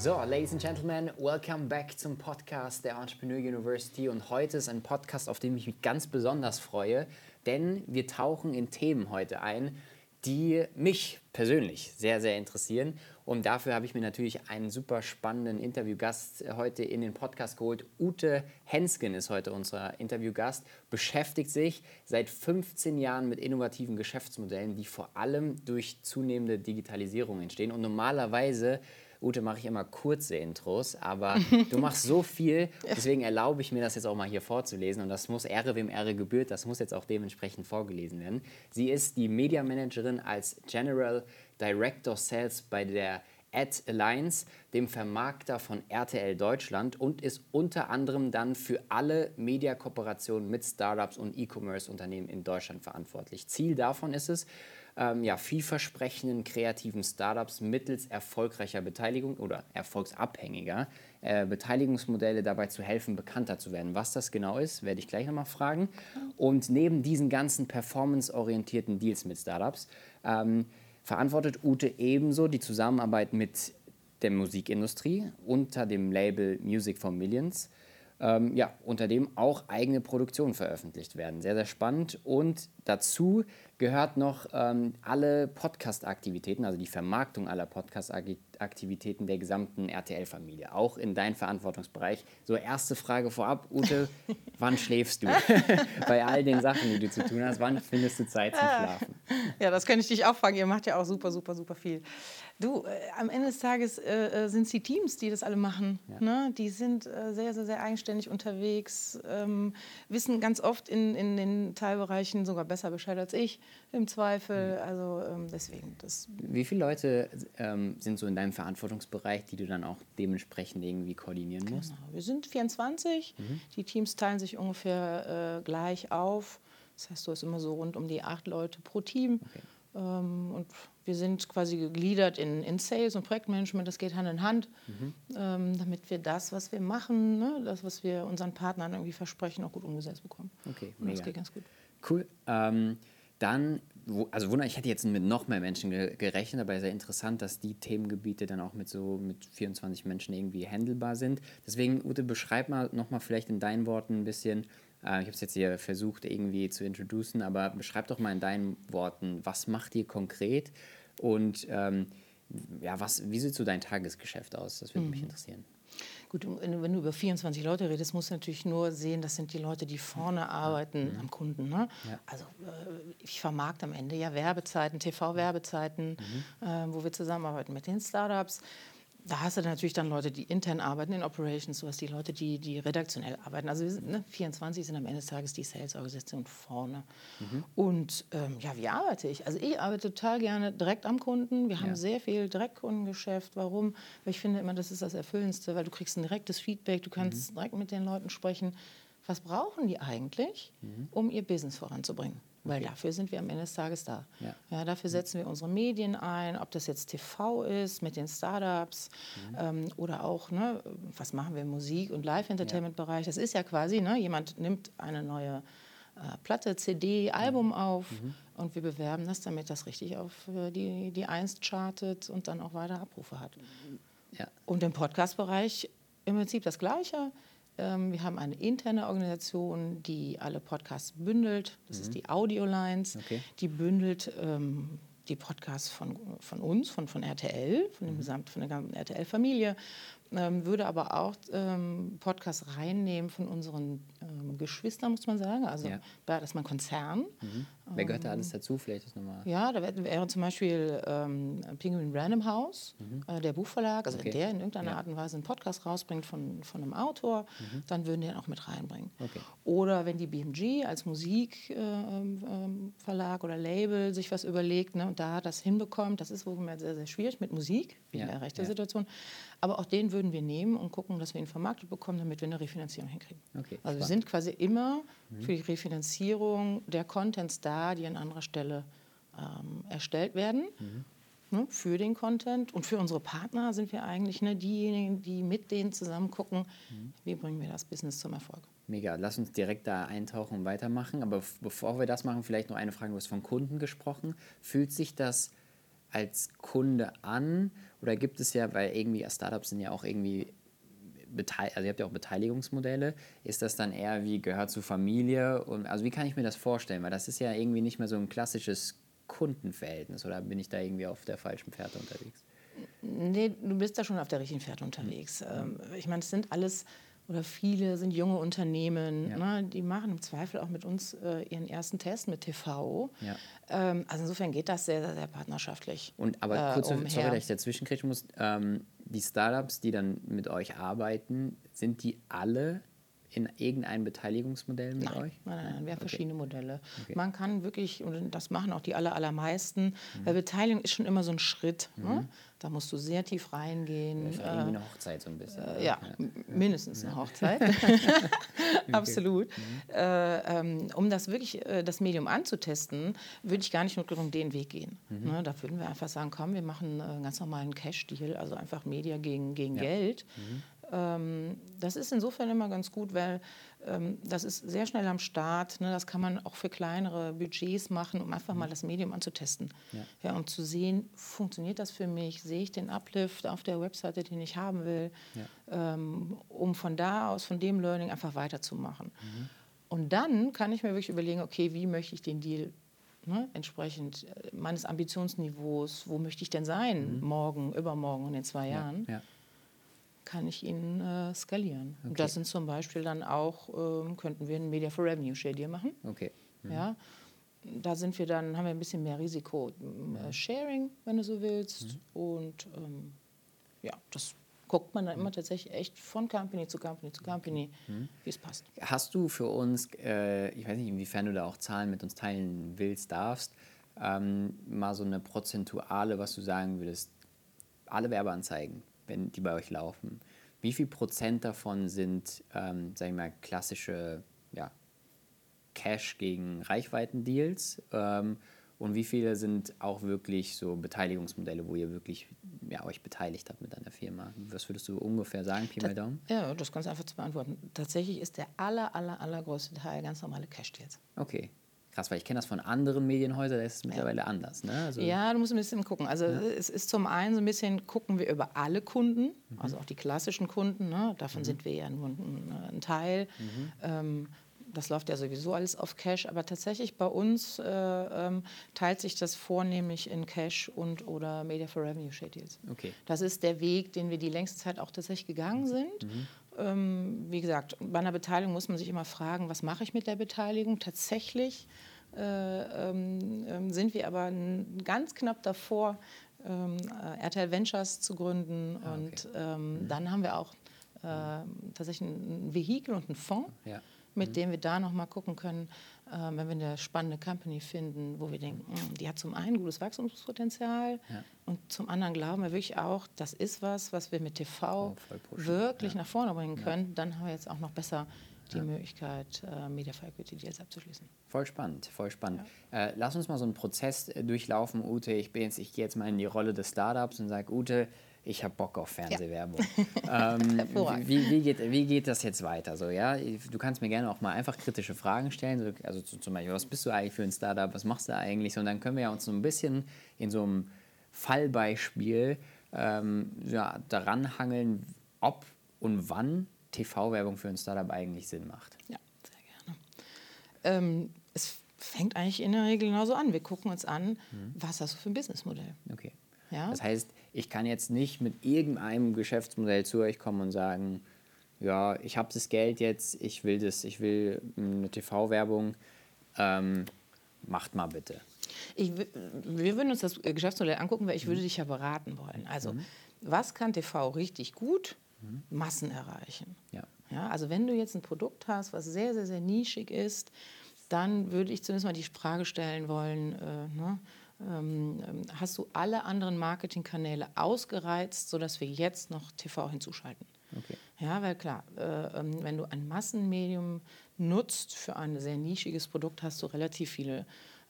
So, Ladies and Gentlemen, welcome back zum Podcast der Entrepreneur University. Und heute ist ein Podcast, auf den ich mich ganz besonders freue, denn wir tauchen in Themen heute ein, die mich persönlich sehr, sehr interessieren. Und dafür habe ich mir natürlich einen super spannenden Interviewgast heute in den Podcast geholt. Ute Hensken ist heute unser Interviewgast, beschäftigt sich seit 15 Jahren mit innovativen Geschäftsmodellen, die vor allem durch zunehmende Digitalisierung entstehen. Und normalerweise Ute mache ich immer kurze Intros, aber du machst so viel, deswegen erlaube ich mir das jetzt auch mal hier vorzulesen und das muss Ehre wem Ehre gebührt, das muss jetzt auch dementsprechend vorgelesen werden. Sie ist die Media Managerin als General Director Sales bei der Ad Alliance, dem Vermarkter von RTL Deutschland und ist unter anderem dann für alle Media-Kooperationen mit Startups und E-Commerce-Unternehmen in Deutschland verantwortlich. Ziel davon ist es, ähm, ja, vielversprechenden kreativen Startups mittels erfolgreicher Beteiligung oder erfolgsabhängiger äh, Beteiligungsmodelle dabei zu helfen, bekannter zu werden. Was das genau ist, werde ich gleich nochmal fragen. Und neben diesen ganzen performanceorientierten Deals mit Startups ähm, verantwortet Ute ebenso die Zusammenarbeit mit der Musikindustrie unter dem Label Music for Millions ähm, ja, unter dem auch eigene Produktionen veröffentlicht werden. Sehr, sehr spannend. Und dazu gehört noch ähm, alle Podcast-Aktivitäten, also die Vermarktung aller Podcast-Aktivitäten der gesamten RTL-Familie, auch in deinem Verantwortungsbereich. So, erste Frage vorab, Ute, wann schläfst du? Bei all den Sachen, die du zu tun hast, wann findest du Zeit zum Schlafen? Ja, das kann ich dich auch fragen. Ihr macht ja auch super, super, super viel. Du, äh, am Ende des Tages äh, äh sind es die Teams, die das alle machen. Ja. Ne? Die sind äh, sehr, sehr, sehr eigenständig unterwegs, ähm, wissen ganz oft in, in den Teilbereichen sogar besser Bescheid als ich im Zweifel. Mhm. Also ähm, deswegen. Das Wie viele Leute ähm, sind so in deinem Verantwortungsbereich, die du dann auch dementsprechend irgendwie koordinieren genau. musst? Wir sind 24. Mhm. Die Teams teilen sich ungefähr äh, gleich auf. Das heißt, du hast immer so rund um die acht Leute pro Team. Okay. Ähm, und wir sind quasi gegliedert in, in Sales und Projektmanagement, das geht Hand in Hand, mhm. ähm, damit wir das, was wir machen, ne, das, was wir unseren Partnern irgendwie versprechen, auch gut umgesetzt bekommen. Okay, und das geht ganz gut. Cool. Ähm, dann, also Wunder, ich hätte jetzt mit noch mehr Menschen gerechnet, aber sehr interessant, dass die Themengebiete dann auch mit so mit 24 Menschen irgendwie handelbar sind. Deswegen, Ute, beschreib mal nochmal vielleicht in deinen Worten ein bisschen, äh, ich habe es jetzt hier versucht irgendwie zu introducen, aber beschreib doch mal in deinen Worten, was macht ihr konkret und ähm, ja, was, wie sieht so dein Tagesgeschäft aus? Das würde mhm. mich interessieren. Gut, wenn du über 24 Leute redest, musst du natürlich nur sehen, das sind die Leute, die vorne arbeiten mhm. am Kunden. Ne? Ja. Also äh, ich vermarkte am Ende ja Werbezeiten, TV-Werbezeiten, mhm. äh, wo wir zusammenarbeiten mit den Startups da hast du natürlich dann Leute, die intern arbeiten in Operations, du hast die Leute, die, die redaktionell arbeiten. Also wir sind, ne, 24 sind am Ende des Tages die Sales-Organisation vorne. Mhm. Und ähm, ja, wie arbeite ich? Also ich arbeite total gerne direkt am Kunden. Wir haben ja. sehr viel Direktkundengeschäft. Warum? Weil ich finde immer, das ist das Erfüllendste, weil du kriegst ein direktes Feedback, du kannst mhm. direkt mit den Leuten sprechen. Was brauchen die eigentlich, mhm. um ihr Business voranzubringen? Weil dafür sind wir am Ende des Tages da. Ja. ja. dafür setzen wir unsere Medien ein, ob das jetzt TV ist mit den Startups mhm. ähm, oder auch, ne, was machen wir im Musik- und Live-Entertainment-Bereich. Das ist ja quasi, ne, jemand nimmt eine neue äh, Platte, CD, Album mhm. auf mhm. und wir bewerben das, damit das richtig auf äh, die, die Einst chartet und dann auch weiter Abrufe hat. Ja. Und im Podcast-Bereich im Prinzip das Gleiche. Ähm, wir haben eine interne Organisation, die alle Podcasts bündelt. Das mhm. ist die Audio Lines. Okay. Die bündelt ähm, die Podcasts von, von uns, von, von RTL, von, dem mhm. Gesamt, von der gesamten RTL-Familie, ähm, würde aber auch ähm, Podcasts reinnehmen von unseren ähm, Geschwistern, muss man sagen. Also ja. das ist mein Konzern. Mhm. Wer gehört da alles dazu? Vielleicht ist nochmal. Ja, da wäre zum Beispiel ähm, Penguin Random House, mhm. äh, der Buchverlag, also okay. wenn der in irgendeiner ja. Art und Weise einen Podcast rausbringt von, von einem Autor, mhm. dann würden die den auch mit reinbringen. Okay. Oder wenn die BMG als Musikverlag äh, äh, oder Label sich was überlegt ne, und da das hinbekommt, das ist wohl sehr, sehr schwierig mit Musik, wie ja. in der rechten Situation. Aber auch den würden wir nehmen und gucken, dass wir ihn vermarktet bekommen, damit wir eine Refinanzierung hinkriegen. Okay, also wir sind quasi immer für die Refinanzierung der Contents da, die an anderer Stelle ähm, erstellt werden. Ne, für den Content und für unsere Partner sind wir eigentlich ne, diejenigen, die mit denen zusammen gucken, wie bringen wir das Business zum Erfolg. Mega, lass uns direkt da eintauchen und weitermachen. Aber bevor wir das machen, vielleicht noch eine Frage. Du hast von Kunden gesprochen. Fühlt sich das als Kunde an? Oder gibt es ja, weil irgendwie Startups sind ja auch irgendwie, also ihr habt ja auch Beteiligungsmodelle. Ist das dann eher wie gehört zur Familie? Und, also wie kann ich mir das vorstellen? Weil das ist ja irgendwie nicht mehr so ein klassisches Kundenverhältnis. Oder bin ich da irgendwie auf der falschen Fährte unterwegs? Nee, du bist da schon auf der richtigen Pferd unterwegs. Ähm, ich meine, es sind alles oder viele sind junge Unternehmen, Ja. ne, die machen im Zweifel auch mit uns äh, ihren ersten Test mit TV. Ja. Ähm, also insofern geht das sehr, sehr, sehr partnerschaftlich. Und aber äh, kurze, umher. sorry, dass ich dazwischen kriechen muss. Ähm, die Startups, die dann mit euch arbeiten, sind die alle in irgendein Beteiligungsmodell mit Nein, euch? nein, nein, nein, wir haben Okay. verschiedene Modelle. Okay. Man kann wirklich, und das machen auch die aller, allermeisten, Mhm. weil Beteiligung ist schon immer so ein Schritt. Ne? Da musst du sehr tief reingehen. Das ist äh, irgendwie eine Hochzeit so ein bisschen. Äh, ja, m- mindestens eine Hochzeit. Absolut. Äh, ähm, um das wirklich, äh, das Medium anzutesten, würde ich gar nicht nur den Weg gehen. Ne, da würden wir einfach sagen, komm, wir machen äh, einen ganz normalen Cash-Deal, also einfach Media gegen, gegen Ja. Geld. Ähm, das ist insofern immer ganz gut, weil ähm, das ist sehr schnell am Start. Ne? Das kann man auch für kleinere Budgets machen, um einfach mal das Medium anzutesten. Ja. Ja, um zu sehen, funktioniert das für mich? Sehe ich den Uplift auf der Webseite, den ich haben will? Ähm, um von da aus, von dem Learning einfach weiterzumachen. Und dann kann ich mir wirklich überlegen, okay, wie möchte ich den Deal ne, entsprechend äh, meines Ambitionsniveaus, wo möchte ich denn sein, morgen, übermorgen und in zwei Jahren? Ja. Kann ich ihn äh, skalieren. Und Okay. das sind zum Beispiel dann auch, ähm, könnten wir ein Media for Revenue Share Deal machen. Okay. Ja. Da sind wir dann, haben wir ein bisschen mehr Risiko. äh, Sharing, wenn du so willst. Und ähm, ja, das guckt man dann immer tatsächlich echt von Company zu Company zu Company, wie es passt. Hast du für uns, äh, ich weiß nicht, inwiefern du da auch Zahlen mit uns teilen willst, darfst, ähm, mal so eine prozentuale, was du sagen würdest, alle Werbeanzeigen, wenn die bei euch laufen, wie viel Prozent davon sind, ähm, sag ich mal, klassische ja, Cash gegen Reichweitendeals ähm, und wie viele sind auch wirklich so Beteiligungsmodelle, wo ihr wirklich ja, euch beteiligt habt mit einer Firma? Was würdest du ungefähr sagen, Pi mal Daumen? Ja, das ganz einfach zu beantworten. Tatsächlich ist der aller, aller, allergrößte Teil ganz normale Cash-Deals. Okay. Krass, weil ich kenne das von anderen Medienhäusern, da ist es mittlerweile anders. Ne? Also, Ja, du musst ein bisschen gucken. Also es ist zum einen so ein bisschen, gucken wir über alle Kunden, also auch die klassischen Kunden, ne? davon sind wir ja nur ein, ein Teil. Ähm, das läuft ja sowieso alles auf Cash, aber tatsächlich bei uns äh, ähm, teilt sich das vornehmlich in Cash und oder Media for Revenue Share Deals. Okay. Das ist der Weg, den wir die längste Zeit auch tatsächlich gegangen sind. Ähm, wie gesagt, bei einer Beteiligung muss man sich immer fragen, was mache ich mit der Beteiligung? Tatsächlich äh, ähm, ähm, sind wir aber ganz knapp davor, ähm, äh, RTL Ventures zu gründen. Ah, okay. Und ähm, dann haben wir auch äh, tatsächlich ein ein Vehikel und einen Fonds, Ja. Mit dem wir da nochmal gucken können, äh, wenn wir eine spannende Company finden, wo wir denken, "Mm, die hat zum einen gutes Wachstumspotenzial Ja. und zum anderen glauben wir wirklich auch, das ist was, was wir mit TV Oh, wirklich nach vorne bringen können. Dann haben wir jetzt auch noch besser die Möglichkeit, äh, Media for Equity Deals abzuschließen. Voll spannend, voll spannend. Äh, lass uns mal so einen Prozess äh, durchlaufen, Ute. Ich, bin jetzt, ich gehe jetzt mal in die Rolle des Startups und sage, Ute, ich habe Bock auf Fernsehwerbung. ähm, Hervorragend. wie, wie, geht, wie geht das jetzt weiter? So, ja? Du kannst mir gerne auch mal einfach kritische Fragen stellen. So, also zu- zum Beispiel, was bist du eigentlich für ein Startup? Was machst du eigentlich? Und dann können wir ja uns so ein bisschen in so einem Fallbeispiel ähm, ja, daran hangeln, ob und wann TV-Werbung für ein Startup eigentlich Sinn macht. Ja, sehr gerne. Ähm, es fängt eigentlich in der Regel genauso an. Wir gucken uns an, was hast du für ein Businessmodell? Okay. Ja? Das heißt, ich kann jetzt nicht mit irgendeinem Geschäftsmodell zu euch kommen und sagen, ja, ich habe das Geld jetzt, ich will das, ich will eine TV-Werbung, ähm, macht mal bitte. Ich, wir würden uns das äh, Geschäftsmodell angucken, weil ich würde dich ja beraten wollen. Also, was kann TV richtig gut? Massen erreichen. Ja. Ja, also wenn du jetzt ein Produkt hast, was sehr, sehr, sehr nischig ist, dann würde ich zunächst mal die Frage stellen wollen, äh, ne, hast du alle anderen Marketingkanäle ausgereizt, sodass wir jetzt noch TV hinzuschalten. Okay. Ja, weil klar, äh, ähm, wenn du ein Massenmedium nutzt für ein sehr nischiges Produkt, hast du relativ viele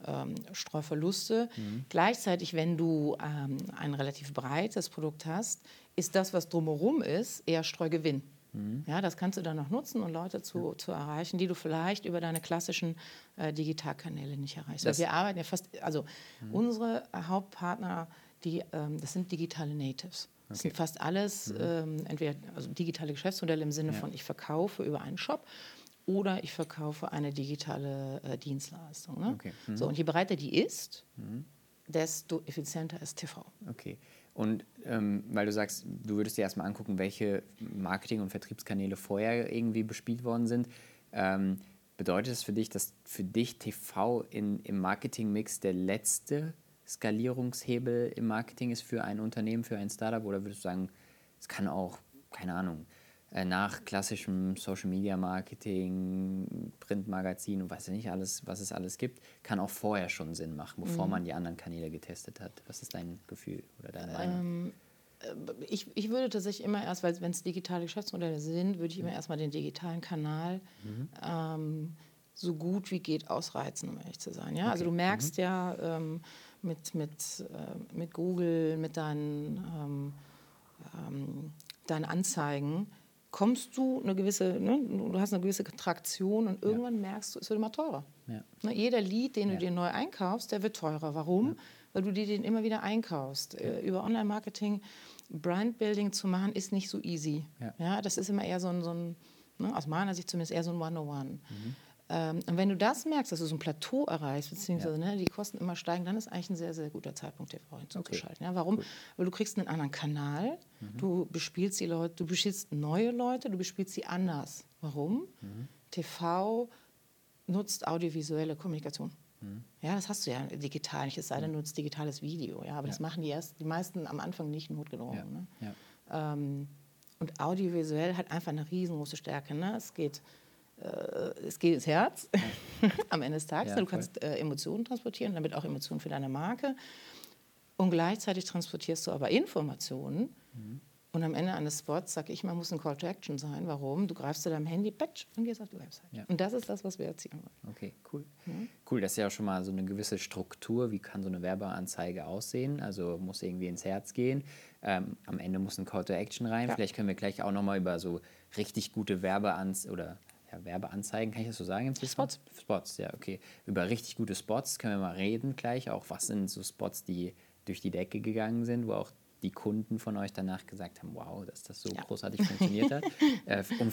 ähm, Streuverluste. Mhm. Gleichzeitig, wenn du ähm, ein relativ breites Produkt hast, ist das, was drumherum ist, eher Streugewinn. Mhm. Ja, das kannst du dann noch nutzen, um Leute zu, ja. zu erreichen, die du vielleicht über deine klassischen äh, Digitalkanäle nicht erreichst. Weil wir arbeiten ja fast, also mhm. unsere Hauptpartner, die, ähm, das sind digitale Natives. Das okay. sind fast alles mhm. ähm, entweder also digitale Geschäftsmodelle im Sinne ja. von, ich verkaufe über einen Shop oder ich verkaufe eine digitale äh, Dienstleistung. Ne? Okay. Mhm. So, und je breiter die ist, mhm. desto effizienter ist TV. Okay. Und ähm, weil du sagst, du würdest dir erstmal angucken, welche Marketing- und Vertriebskanäle vorher irgendwie bespielt worden sind. Ähm, bedeutet das für dich, dass für dich TV in, im Marketingmix der letzte Skalierungshebel im Marketing ist für ein Unternehmen, für ein Startup? Oder würdest du sagen, es kann auch, keine Ahnung, nach klassischem Social Media Marketing, Printmagazin und weiß ja nicht alles, was es alles gibt, kann auch vorher schon Sinn machen, bevor mhm. man die anderen Kanäle getestet hat. Was ist dein Gefühl oder deine? Ähm, äh, ich, ich würde tatsächlich immer erst, weil wenn es digitale Geschäftsmodelle sind, würde ich immer mhm. erstmal den digitalen Kanal mhm. ähm, so gut wie geht ausreizen, um ehrlich zu sein. Ja? Also okay. Also du merkst mhm. ja ähm, mit, mit, äh, mit Google, mit deinen, ähm, ähm, deinen Anzeigen, kommst du eine gewisse, ne, du hast eine gewisse Traktion und irgendwann ja. merkst du, es wird immer teurer. Ja. Ne, jeder Lied, den ja. du dir neu einkaufst, der wird teurer. Warum? Weil du dir den immer wieder einkaufst. Äh, über Online-Marketing Brandbuilding zu machen, ist nicht so easy. Ja. das ist immer eher so ein, so ein ne, aus meiner Sicht zumindest eher so ein One-on-One. Mhm. Ähm, und wenn du das merkst, dass du so ein Plateau erreichst, beziehungsweise ja. ne, die Kosten immer steigen, dann ist eigentlich ein sehr, sehr guter Zeitpunkt, TV hinzuzuschalten. Okay. Ja, warum? Cool. Weil du kriegst einen anderen Kanal, mhm. du bespielst die Leute, du bespielst neue Leute, du bespielst sie anders. Warum? Mhm. TV nutzt audiovisuelle Kommunikation. Mhm. Ja, das hast du ja digital nicht, es sei denn, du nutzt digitales Video. Ja, aber ja. das machen die erst, die meisten am Anfang nicht notgedrungen. Ne? Ähm, und audiovisuell hat einfach eine riesengroße Stärke. Ne? Es geht es geht ins Herz am Ende des Tages. Ja, du kannst äh, Emotionen transportieren, damit auch Emotionen für deine Marke. Und gleichzeitig transportierst du aber Informationen. Mhm. Und am Ende eines Spots sage ich mal, muss ein Call to Action sein. Warum? Du greifst zu deinem Handy, patch, und gehst auf die Website. Ja. Und das ist das, was wir erzielen wollen. Okay, cool. Mhm. Cool, das ist ja auch schon mal so eine gewisse Struktur. Wie kann so eine Werbeanzeige aussehen? Also muss irgendwie ins Herz gehen. Ähm, am Ende muss ein Call to Action rein. Ja. Vielleicht können wir gleich auch nochmal über so richtig gute Werbeanzeigen oder ja, Werbeanzeigen, kann ich das so sagen? Spots. Spots, ja, okay. Über richtig gute Spots können wir mal reden gleich. Auch was sind so Spots, die durch die Decke gegangen sind, wo auch die Kunden von euch danach gesagt haben, wow, dass das so ja. großartig funktioniert hat. äh, und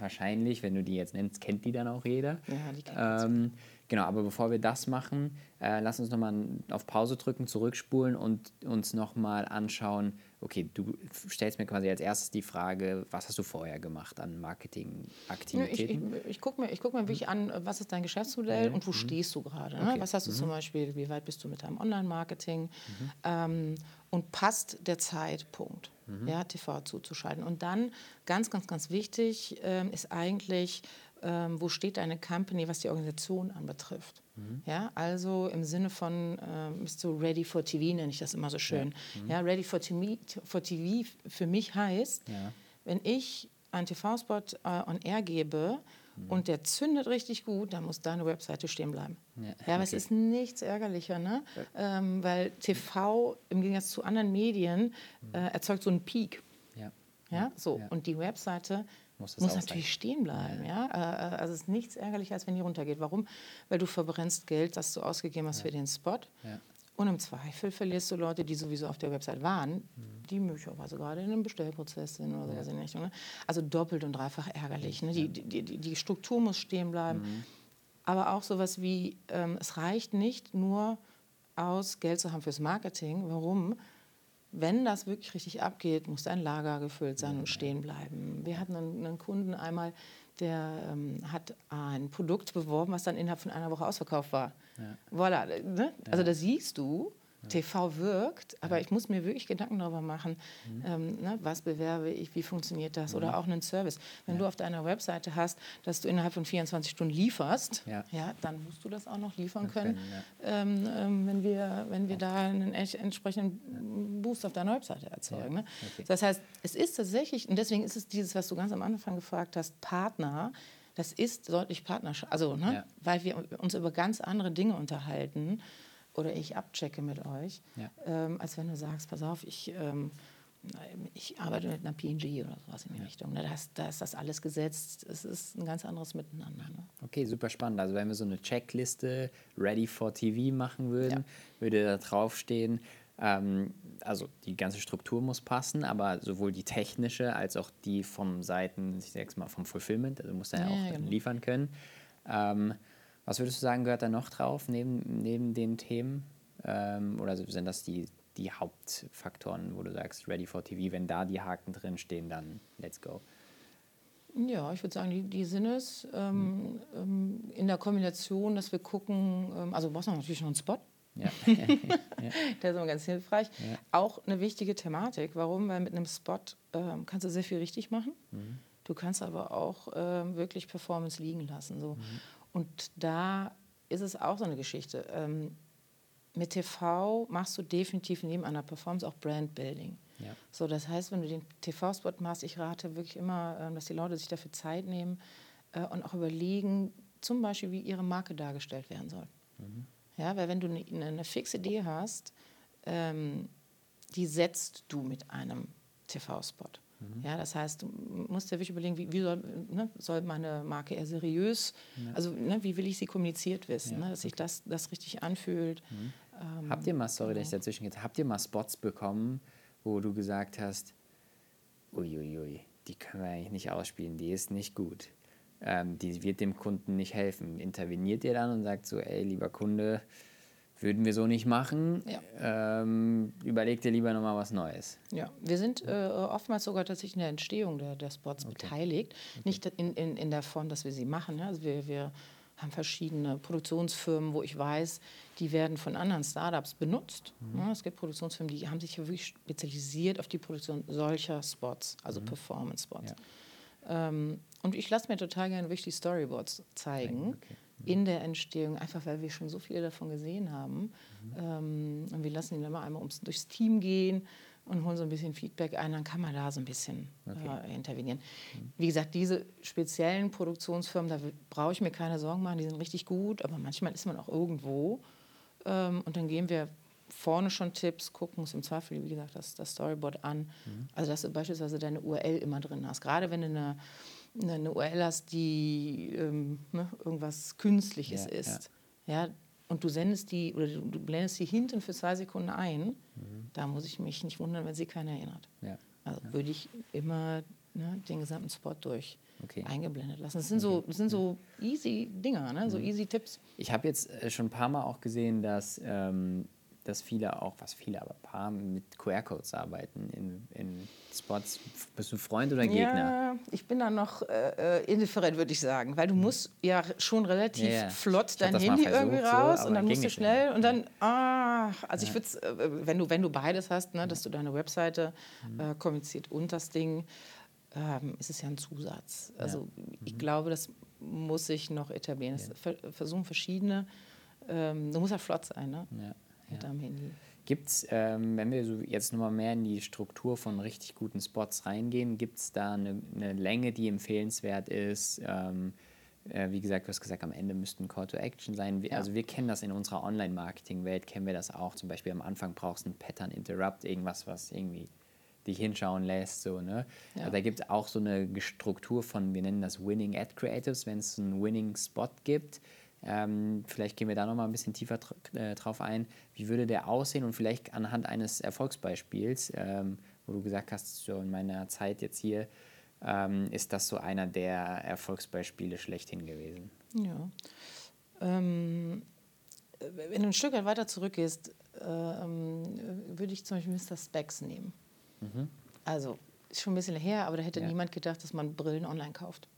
wahrscheinlich, wenn du die jetzt nennst, kennt die dann auch jeder. Ja, die kennt ähm, Genau, aber bevor wir das machen, äh, lass uns nochmal auf Pause drücken, zurückspulen und uns nochmal anschauen, okay, du stellst mir quasi als erstes die Frage, was hast du vorher gemacht an Marketingaktivitäten? Ich, ich, ich gucke mir, guck mir wirklich an, was ist dein Geschäftsmodell mhm. und wo mhm. stehst du gerade. Ne? Okay. Was hast du mhm. zum Beispiel, wie weit bist du mit deinem Online-Marketing? Mhm. Ähm, und passt der Zeitpunkt, mhm. ja, TV zuzuschalten. Und dann, ganz, ganz, ganz wichtig, ähm, ist eigentlich, ähm, wo steht deine Company, was die Organisation anbetrifft. Mhm. Ja, also im Sinne von, ähm, bist du ready for TV, nenne ich das immer so schön. Ja, mhm. ja ready for TV, for TV für mich heißt, ja. wenn ich einen TV-Spot äh, on air gebe, mhm. und der zündet richtig gut, dann muss deine Webseite stehen bleiben. Ja, ja aber okay. es ist nichts ärgerlicher, ne? Ja. Ähm, weil TV im Gegensatz zu anderen Medien mhm. äh, erzeugt so einen Peak. Ja. Ja, so. Und die Webseite muss, muss natürlich stehen bleiben. Ja. ja. Äh, also es ist nichts ärgerlicher, als wenn die runtergeht. Warum? Weil du verbrennst Geld, das du ausgegeben hast ja. für den Spot. Ja. Und im Zweifel verlierst du Leute, die sowieso auf der Website waren, mhm. die möglicherweise gerade in einem Bestellprozess sind oder sowas in der Richtung. Ne? Also doppelt und dreifach ärgerlich. Ne? Die, die, die, die, Struktur muss stehen bleiben. Mhm. Aber auch sowas wie, ähm, es reicht nicht nur aus, Geld zu haben fürs Marketing. Warum? Wenn das wirklich richtig abgeht, muss dein Lager gefüllt sein und stehen bleiben. Wir hatten einen, einen Kunden einmal, der ähm, hat ein Produkt beworben, was dann innerhalb von einer Woche ausverkauft war. Ja. Voilà. Ne? Also da siehst du, TV wirkt, aber ich muss mir wirklich Gedanken darüber machen, mhm. ähm, ne, was bewerbe ich, wie funktioniert das mhm. oder auch einen Service. Wenn ja. du auf deiner Webseite hast, dass du innerhalb von 24 Stunden lieferst, ja. ja dann musst du das auch noch liefern können, ja. ähm, ähm, wenn wir, wenn wir da einen entsprechenden Boost auf deiner Webseite erzeugen. Ne? Okay. Das heißt, es ist tatsächlich, und deswegen ist es dieses, was du ganz am Anfang gefragt hast, Partner, das ist deutlich Partnerschaft, also, ne, weil wir uns über ganz andere Dinge unterhalten oder ich abchecke mit euch, ja. ähm, als wenn du sagst, pass auf, ich, ähm, ich arbeite mit einer PNG oder sowas in die ja. Richtung. Da, ist, da ist das alles gesetzt. Es ist ein ganz anderes Miteinander. Ne? Okay, super spannend. Also wenn wir so eine Checkliste Ready for TV machen würden, ja. würde da draufstehen, ähm, also die ganze Struktur muss passen, aber sowohl die technische als auch die vom Seiten, ich sag's mal, vom Fulfillment, also muss er ja, auch genau. liefern können. Ähm, was würdest du sagen, gehört da noch drauf, neben, neben den Themen? Ähm, oder sind das die, die Hauptfaktoren, wo du sagst, Ready for TV, wenn da die Haken drin stehen, dann let's go? Ja, ich würde sagen, die, die sind es. Ähm, ähm, in der Kombination, dass wir gucken, ähm, also du brauchst natürlich noch einen Spot. Ja. ja. Der ist immer ganz hilfreich. Ja. Auch eine wichtige Thematik. Warum? Weil mit einem Spot ähm, kannst du sehr viel richtig machen. Mhm. Du kannst aber auch ähm, wirklich Performance liegen lassen. So. Mhm. Und da ist es auch so eine Geschichte. Ähm, mit TV machst du definitiv neben einer Performance auch Brandbuilding. Ja. So, das heißt, wenn du den TV-Spot machst, ich rate wirklich immer, äh, dass die Leute sich dafür Zeit nehmen äh, und auch überlegen, zum Beispiel, wie ihre Marke dargestellt werden soll. Mhm. Ja, weil wenn du eine, eine fixe Idee hast, ähm, die setzt du mit einem TV-Spot. Mhm. Ja, das heißt, du musst dir wirklich überlegen, wie, wie soll, ne, soll, meine Marke eher seriös, ja. also ne, wie will ich sie kommuniziert wissen, ja. ne, dass sich das, das richtig anfühlt. Mhm. Ähm, habt ihr mal, sorry, genau. dass ich genau. dazwischen gehe, habt ihr mal Spots bekommen, wo du gesagt hast, uiuiui, die können wir eigentlich nicht ausspielen, die ist nicht gut. Ähm, die wird dem Kunden nicht helfen. Interveniert ihr dann und sagt so, ey, lieber Kunde, würden wir so nicht machen. Ja. Ähm, überleg dir lieber nochmal was Neues. Ja, wir sind äh, oftmals sogar tatsächlich in der Entstehung der, der Spots okay. beteiligt. Okay. Nicht in, in, in der Form, dass wir sie machen. Ja? Also wir, wir haben verschiedene Produktionsfirmen, wo ich weiß, die werden von anderen Startups benutzt. Mhm. Ja, es gibt Produktionsfirmen, die haben sich wirklich spezialisiert auf die Produktion solcher Spots, also mhm. Performance-Spots. Ja. Ähm, und ich lasse mir total gerne wirklich die Storyboards zeigen. Okay in der Entstehung, einfach weil wir schon so viele davon gesehen haben. Mhm. Ähm, und wir lassen ihn immer einmal ums, durchs Team gehen und holen so ein bisschen Feedback ein, dann kann man da so ein bisschen okay. äh, intervenieren. Mhm. Wie gesagt, diese speziellen Produktionsfirmen, da brauche ich mir keine Sorgen machen, die sind richtig gut, aber manchmal ist man auch irgendwo ähm, und dann gehen wir vorne schon Tipps, gucken uns im Zweifel, wie gesagt, das, das Storyboard an. Mhm. Also, dass du beispielsweise deine URL immer drin hast. Gerade wenn du eine eine URL hast, die ähm, ne, irgendwas Künstliches ja, ist, ja. ja. und du sendest die oder du, blendest sie hinten für zwei Sekunden ein, mhm. da muss ich mich nicht wundern, wenn sie keiner erinnert. Ja. Also würde ich immer ne, den gesamten Spot durch okay. eingeblendet lassen. Das sind, so, das sind so easy Dinger, ne? so mhm. easy Tipps. Ich habe jetzt äh, schon ein paar Mal auch gesehen, dass ähm, dass viele auch, was viele, aber ein paar mit QR-Codes arbeiten in, in Spots. Bist du Freund oder Gegner? Ja, ich bin da noch äh, äh indifferent, würde ich sagen, weil du hm. musst ja schon relativ ja, ja. flott dein Handy versucht, irgendwie raus so, und dann musst du schnell und dann, ah, also ja. ich würde äh, wenn du, wenn du beides hast, ne, dass du deine Webseite mhm. äh, kommuniziert und das Ding, ähm, ist es ja ein Zusatz. Also mhm. ich glaube, das muss sich noch etablieren. Das versuchen verschiedene, ähm, du musst ja flott sein, ne? Ja mit am Handy. Gibt es, ähm, wenn wir so jetzt nochmal mehr in die Struktur von richtig guten Spots reingehen, gibt es da eine, eine, Länge, die empfehlenswert ist? Ähm, äh, wie gesagt, du hast gesagt, am Ende müsste ein Call to Action sein. Wir, ja. Also wir kennen das in unserer Online-Marketing-Welt, kennen wir das auch. Zum Beispiel am Anfang brauchst du ein Pattern Interrupt, irgendwas, was irgendwie dich hinschauen lässt. So, ne? Ja. Da gibt es auch so eine Struktur von, wir nennen das Winning Ad Creatives, wenn es einen Winning Spot gibt ähm, vielleicht gehen wir da nochmal ein bisschen tiefer äh, drauf ein. Wie würde der aussehen und vielleicht anhand eines Erfolgsbeispiels, ähm, wo du gesagt hast, so in meiner Zeit jetzt hier, ähm, ist das so einer der Erfolgsbeispiele schlechthin gewesen? Ja. Ähm, wenn du ein Stück weit weiter zurückgehst, äh, würde ich zum Beispiel Mr. Specs nehmen. Mhm. Also, ist schon ein bisschen her, aber da hätte ja. niemand gedacht, dass man Brillen online kauft.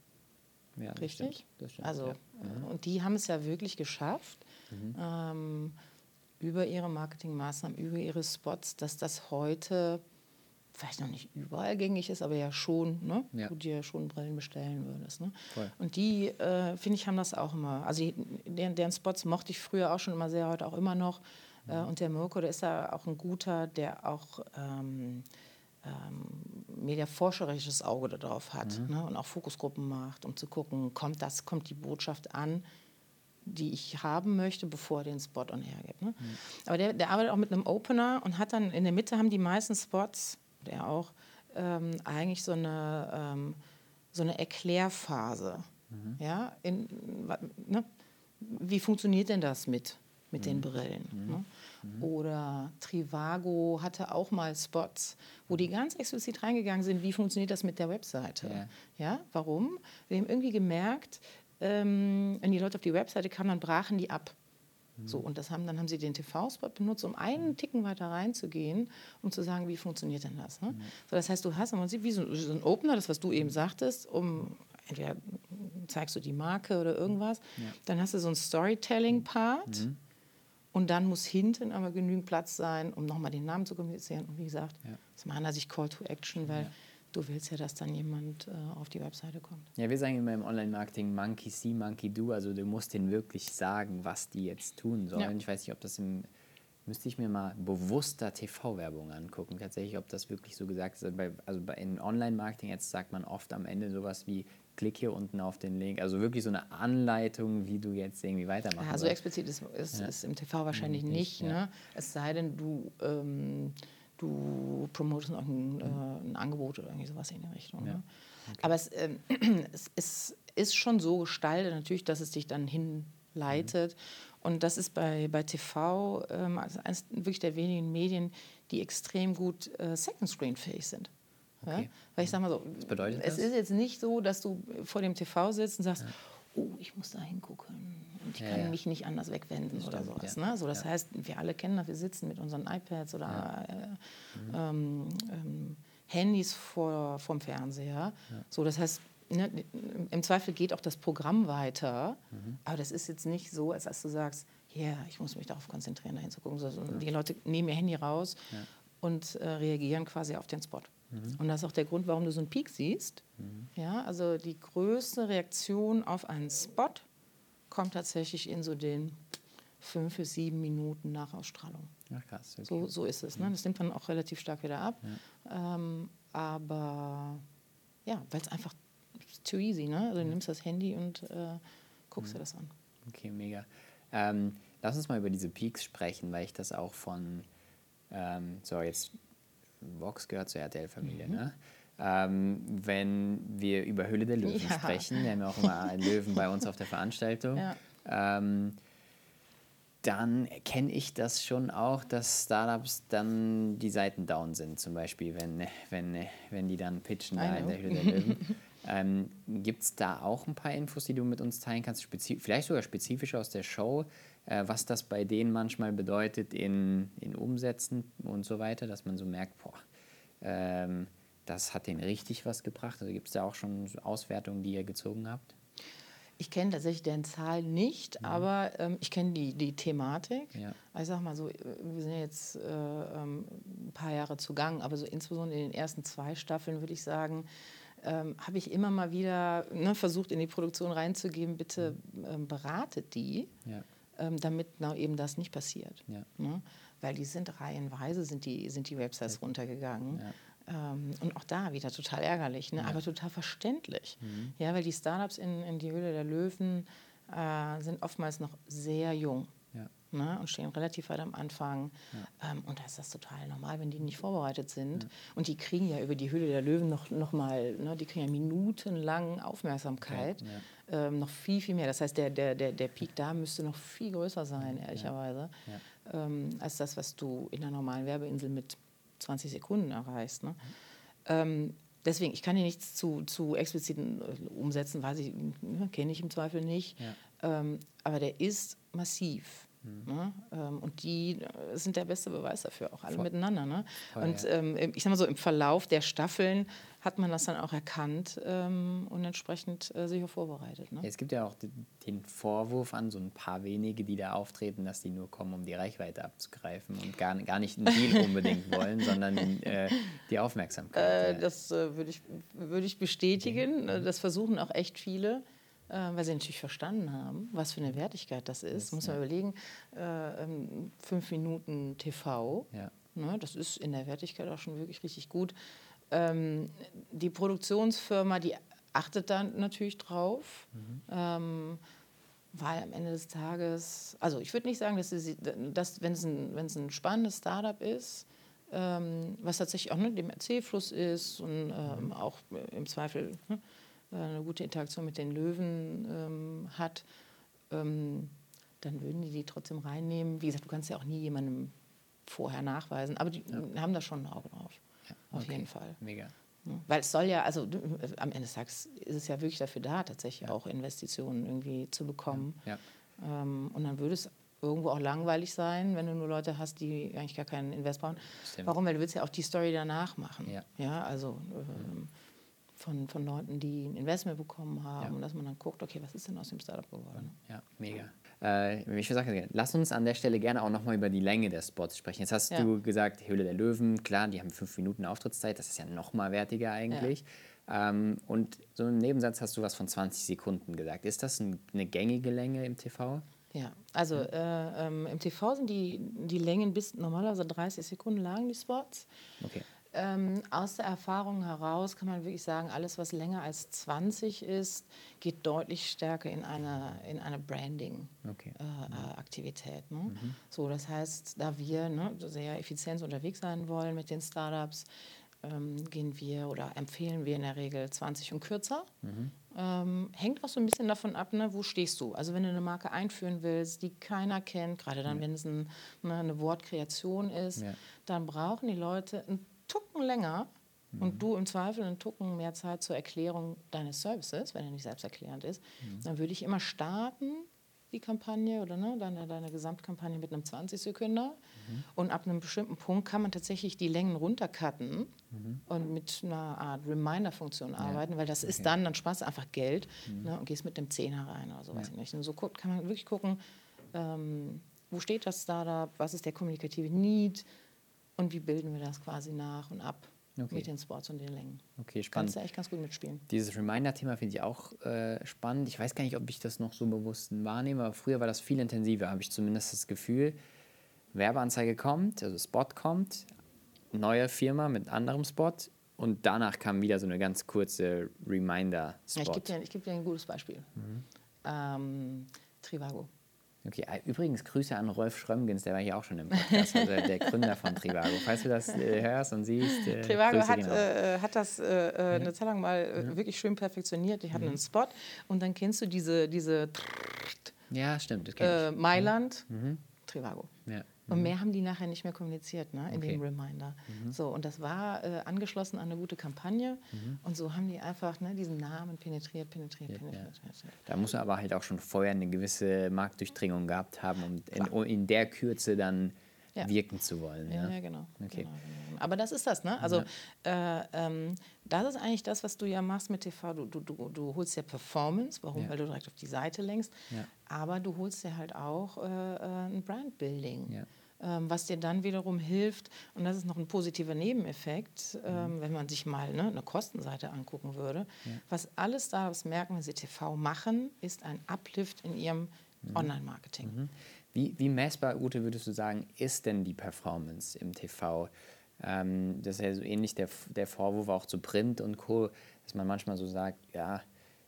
Ja, Richtig? Stimmt, das stimmt, also, ja. mhm. Und die haben es ja wirklich geschafft, mhm. ähm, über ihre Marketingmaßnahmen, über ihre Spots, dass das heute vielleicht noch nicht überall gängig ist, aber ja schon, ne? Ja. du dir schon Brillen bestellen würdest. Ne? Und die, äh, finde ich, haben das auch immer. Also die, deren, deren, Spots mochte ich früher auch schon immer sehr, heute auch immer noch. Äh, und der Mirko, der ist da auch ein guter, der auch ähm, ähm, mediaforscherisches Auge darauf hat mhm. ne? und auch Fokusgruppen macht, um zu gucken, kommt das, kommt die Botschaft an, die ich haben möchte, bevor er den Spot on air gibt. Ne? Mhm. Aber der, der arbeitet auch mit einem Opener und hat dann in der Mitte haben die meisten Spots der auch ähm, eigentlich so eine, ähm, so eine Erklärphase. Mhm. Ja, in, ne? Wie funktioniert denn das mit, mit mhm. den Brillen? Mhm. Ne? Mhm. Oder Trivago hatte auch mal Spots, wo die ganz explizit reingegangen sind, wie funktioniert das mit der Webseite. Ja, ja? warum? Wir haben irgendwie gemerkt, ähm, wenn die Leute auf die Webseite kamen, dann brachen die ab. So, und das haben, dann haben sie den TV-Spot benutzt, um einen Ticken weiter reinzugehen, um zu sagen, wie funktioniert denn das? Ne? Mhm. So, das heißt, du hast im Prinzip wie so, so ein Opener, das, was du eben sagtest, um entweder zeigst du die Marke oder irgendwas, ja. dann hast du so einen Storytelling-Part mhm. Und dann muss hinten aber genügend Platz sein, um nochmal den Namen zu kommunizieren. Und wie gesagt, ja. aus meiner Sicht Call to Action, weil ja du willst ja, dass dann jemand äh, auf die Webseite kommt. Ja, wir sagen immer im Online-Marketing Monkey see, Monkey do. Also du musst denen wirklich sagen, was die jetzt tun sollen. Ja. Ich weiß nicht, ob das im müsste ich mir mal bewusster TV-Werbung angucken, tatsächlich, ob das wirklich so gesagt ist. Also bei, in Online-Marketing jetzt sagt man oft am Ende sowas wie klick hier unten auf den Link. Also wirklich so eine Anleitung, wie du jetzt irgendwie weitermachst. Ja, so explizit ist, ist, ja. ist, im TV wahrscheinlich nicht. nicht ne? Es sei denn, du ähm, du promotest noch ein, äh, ein, Angebot oder irgendwie sowas in die Richtung. Ne? Okay. Aber es, äh, es, es, ist schon so gestaltet natürlich, dass es dich dann hinleitet. Mhm. Und das ist bei, bei TV ähm, also eines wirklich der wenigen Medien, die extrem gut äh, Second Screen fähig sind. Okay. Ja? Weil ich sage mal so, es das? ist jetzt nicht so, dass du vor dem TV sitzt und sagst, ja. oh, ich muss da hingucken und ich ja, kann mich nicht anders wegwenden das oder sowas. Ja. Ne? So, das heißt, wir alle kennen das, wir sitzen mit unseren iPads oder äh, mhm. ähm, ähm, Handys vor, vom Fernseher. So, das heißt, ne, im Zweifel geht auch das Programm weiter, mhm. aber das ist jetzt nicht so, als dass du sagst, ja, yeah, ich muss mich darauf konzentrieren, dahin zu gucken. So, die Leute nehmen ihr Handy raus und äh, reagieren quasi auf den Spot. Mhm. Und das ist auch der Grund, warum du so einen Peak siehst. Mhm. Ja, also die größte Reaktion auf einen Spot kommt tatsächlich in so den fünf bis sieben Minuten nach Ausstrahlung. Ach krass. Okay. So, so ist es. Ne? Das nimmt dann auch relativ stark wieder ab. Ja. Ähm, aber ja, weil es einfach too easy. Ne? Also du nimmst das Handy und äh, guckst mhm. dir das an. Okay, mega. Ähm, lass uns mal über diese Peaks sprechen, weil ich das auch von, ähm, so jetzt, Vox gehört zur RTL-Familie, mhm. ne? Ähm, wenn wir über Höhle der Löwen ja. sprechen, wir haben ja auch immer einen Löwen bei uns auf der Veranstaltung, ja. ähm, dann kenne ich das schon auch, dass Startups dann die Seiten down sind, zum Beispiel, wenn, wenn, wenn die dann pitchen da in der Höhle der Löwen. ähm, Gibt es da auch ein paar Infos, die du mit uns teilen kannst, vielleicht sogar spezifisch aus der Show, was das bei denen manchmal bedeutet in, in Umsätzen und so weiter, dass man so merkt, boah, ähm, das hat denen richtig was gebracht? Also gibt es da auch schon Auswertungen, die ihr gezogen habt? Ich kenne tatsächlich deren Zahl nicht, mhm. aber ähm, ich kenne die, die Thematik. Ja. Ich sag mal so, wir sind jetzt äh, ähm, ein paar Jahre zugangen, aber so insbesondere in den ersten zwei Staffeln würde ich sagen, ähm, habe ich immer mal wieder ne, versucht, in die Produktion reinzugeben, bitte mhm. ähm, beratet die, ja. Ähm, damit na, eben das nicht passiert. Ja. Ne? Weil die sind reihenweise, sind die, sind die Websites runtergegangen. Ähm, und auch da wieder total ärgerlich, ne? Ja. aber total verständlich. Mhm. Ja, weil die Startups in, in die Höhle der Löwen äh, sind oftmals noch sehr jung. Ja. Ne? Und stehen relativ weit am Anfang. Ja. Ähm, und da ist das total normal, wenn die nicht vorbereitet sind. Und die kriegen ja über die Höhle der Löwen noch, noch mal, ne? die kriegen ja minutenlang Aufmerksamkeit. Okay. Ähm, noch viel, viel mehr. Das heißt, der, der, der, der Peak da müsste noch viel größer sein, ehrlicherweise, ähm, als das, was du in der normalen Werbeinsel mit 20 Sekunden erreichst. Ne? Ähm, deswegen, ich kann hier nichts zu, zu expliziten äh, umsetzen, weiß ich, ne, kenne ich im Zweifel nicht. Ja. Ähm, aber der ist massiv. Mhm. Ne? Ähm, und die äh, sind der beste Beweis dafür, auch alle Voll. miteinander. Ne? Voll, und ja. ähm, ich sag mal so, im Verlauf der Staffeln hat man das dann auch erkannt ähm, und entsprechend äh, sich auch vorbereitet. Ne? Es gibt ja auch den- Vorwurf an so ein paar wenige, die da auftreten, dass die nur kommen, um die Reichweite abzugreifen und gar, gar nicht einen Deal unbedingt wollen, sondern äh, die Aufmerksamkeit. Äh, das äh, würde ich, würde ich bestätigen. Äh, Das versuchen auch echt viele, weil sie natürlich verstanden haben, was für eine Wertigkeit das ist. Muss man überlegen, äh, ähm, fünf Minuten TV, Ja. ne, das ist in der Wertigkeit auch schon wirklich richtig gut. Ähm, die Produktionsfirma, die achtet dann natürlich drauf. Ähm, weil am Ende des Tages, also ich würde nicht sagen, dass, sie, dass wenn es ein, wenn es ein spannendes Startup ist, ähm, was tatsächlich auch ne, dem Erzählfluss ist und ähm, auch äh, im Zweifel ne, äh, eine gute Interaktion mit den Löwen ähm, hat, ähm, dann würden die die trotzdem reinnehmen. Wie gesagt, du kannst ja auch nie jemandem vorher nachweisen, aber die haben da schon ein Auge drauf. Ja, Auf okay. jeden Fall. Mega. Weil es soll ja, also äh, am Ende des Tages ist es ja wirklich dafür da, tatsächlich auch Investitionen irgendwie zu bekommen. Ja. Ähm, und dann würde es irgendwo auch langweilig sein, wenn du nur Leute hast, die eigentlich gar keinen Invest brauchen. Stimmt. Warum? Weil du willst ja auch die Story danach machen. Ja. Ja, also ähm, von, von Leuten, die ein Investment bekommen haben, Ja. und dass man dann guckt, okay, was ist denn aus dem Startup geworden? Ja, mega. Äh, ich sage, lass uns an der Stelle gerne auch nochmal über die Länge der Spots sprechen. Jetzt hast Ja. du gesagt, Höhle der Löwen, klar, die haben fünf Minuten Auftrittszeit, das ist ja nochmal wertiger eigentlich. Ähm, und so im Nebensatz hast du was von 20 Sekunden gesagt. Ist das ein, eine gängige Länge im TV? Ja, also äh, ähm, im TV sind die, die Längen bis normalerweise 30 Sekunden lang, die Spots. Okay. Ähm, aus der Erfahrung heraus kann man wirklich sagen, alles, was länger als 20 ist, geht deutlich stärker in eine, in eine Okay. Branding-Aktivität. ne? So, das heißt, da wir ne, sehr effizient unterwegs sein wollen mit den Startups, ähm, gehen wir oder empfehlen wir in der Regel 20 und kürzer. Ähm, hängt auch so ein bisschen davon ab, ne, wo stehst du. Also wenn du eine Marke einführen willst, die keiner kennt, gerade dann, wenn es ein, ne, eine Wortkreation ist, Ja. dann brauchen die Leute einen Tucken länger und du im Zweifel einen Tucken mehr Zeit zur Erklärung deines Services, wenn er nicht selbsterklärend ist. Dann würde ich immer starten, die Kampagne oder ne, deine, deine Gesamtkampagne mit einem 20 Sekünder. Und ab einem bestimmten Punkt kann man tatsächlich die Längen runtercutten und mit einer Art Reminder-Funktion arbeiten, weil das ist dann, dann sparst du einfach Geld ne, und gehst mit dem Zehner rein oder so, weiß ich nicht. Und so kann man wirklich gucken, ähm, wo steht das Startup, was ist der kommunikative Need und wie bilden wir das quasi nach und ab Okay. mit den Spots und den Längen. Okay, spannend. Kannst du echt ganz gut mitspielen. Dieses Reminder-Thema finde ich auch äh, spannend. Ich weiß gar nicht, ob ich das noch so bewusst wahrnehme, aber früher war das viel intensiver, habe ich zumindest das Gefühl. Werbeanzeige kommt, also Spot kommt, neue Firma mit anderem Spot und danach kam wieder so eine ganz kurze Reminder-Spot. Ja, ich gebe dir, geb dir ein gutes Beispiel. Ähm, Trivago. Okay, äh, übrigens Grüße an Rolf Schrömgens, der war hier auch schon im Podcast, also der Gründer von Trivago. Falls du das äh, hörst und siehst, äh, Trivago Grüße hat, raus. äh, hat das äh, äh, eine Zeit lang mal äh, wirklich schön perfektioniert. Die hatten einen Spot und dann kennst du diese, diese ja, stimmt, das kenn äh, ich. Mailand, Trivago. Ja. Und mehr haben die nachher nicht mehr kommuniziert ne, in Okay. dem Reminder. So, und das war äh, angeschlossen an eine gute Kampagne. Und so haben die einfach ne, diesen Namen penetriert, penetriert, penetriert. penetriert. Da muss man aber halt auch schon vorher eine gewisse Marktdurchdringung gehabt haben, um in, in der Kürze dann Ja. wirken zu wollen. Ja, Ja, ja genau, Okay. genau, genau. Aber das ist das, ne? Also äh, ähm, das ist eigentlich das, was du ja machst mit TV. Du, du, du, du holst ja Performance, warum? Ja. Weil du direkt auf die Seite lenkst. Ja. Aber du holst ja halt auch äh, äh, ein Brandbuilding. Ja. Ähm, was dir dann wiederum hilft, und das ist noch ein positiver Nebeneffekt, ähm, wenn man sich mal ne, eine Kostenseite angucken würde. Was alles Startups merken, wenn sie TV machen, ist ein Uplift in ihrem Online-Marketing. Wie, wie messbar, Ute, würdest du sagen, ist denn die Performance im TV? Ähm, das ist ja so ähnlich der, der Vorwurf auch zu Print und Co., dass man manchmal so sagt, ja,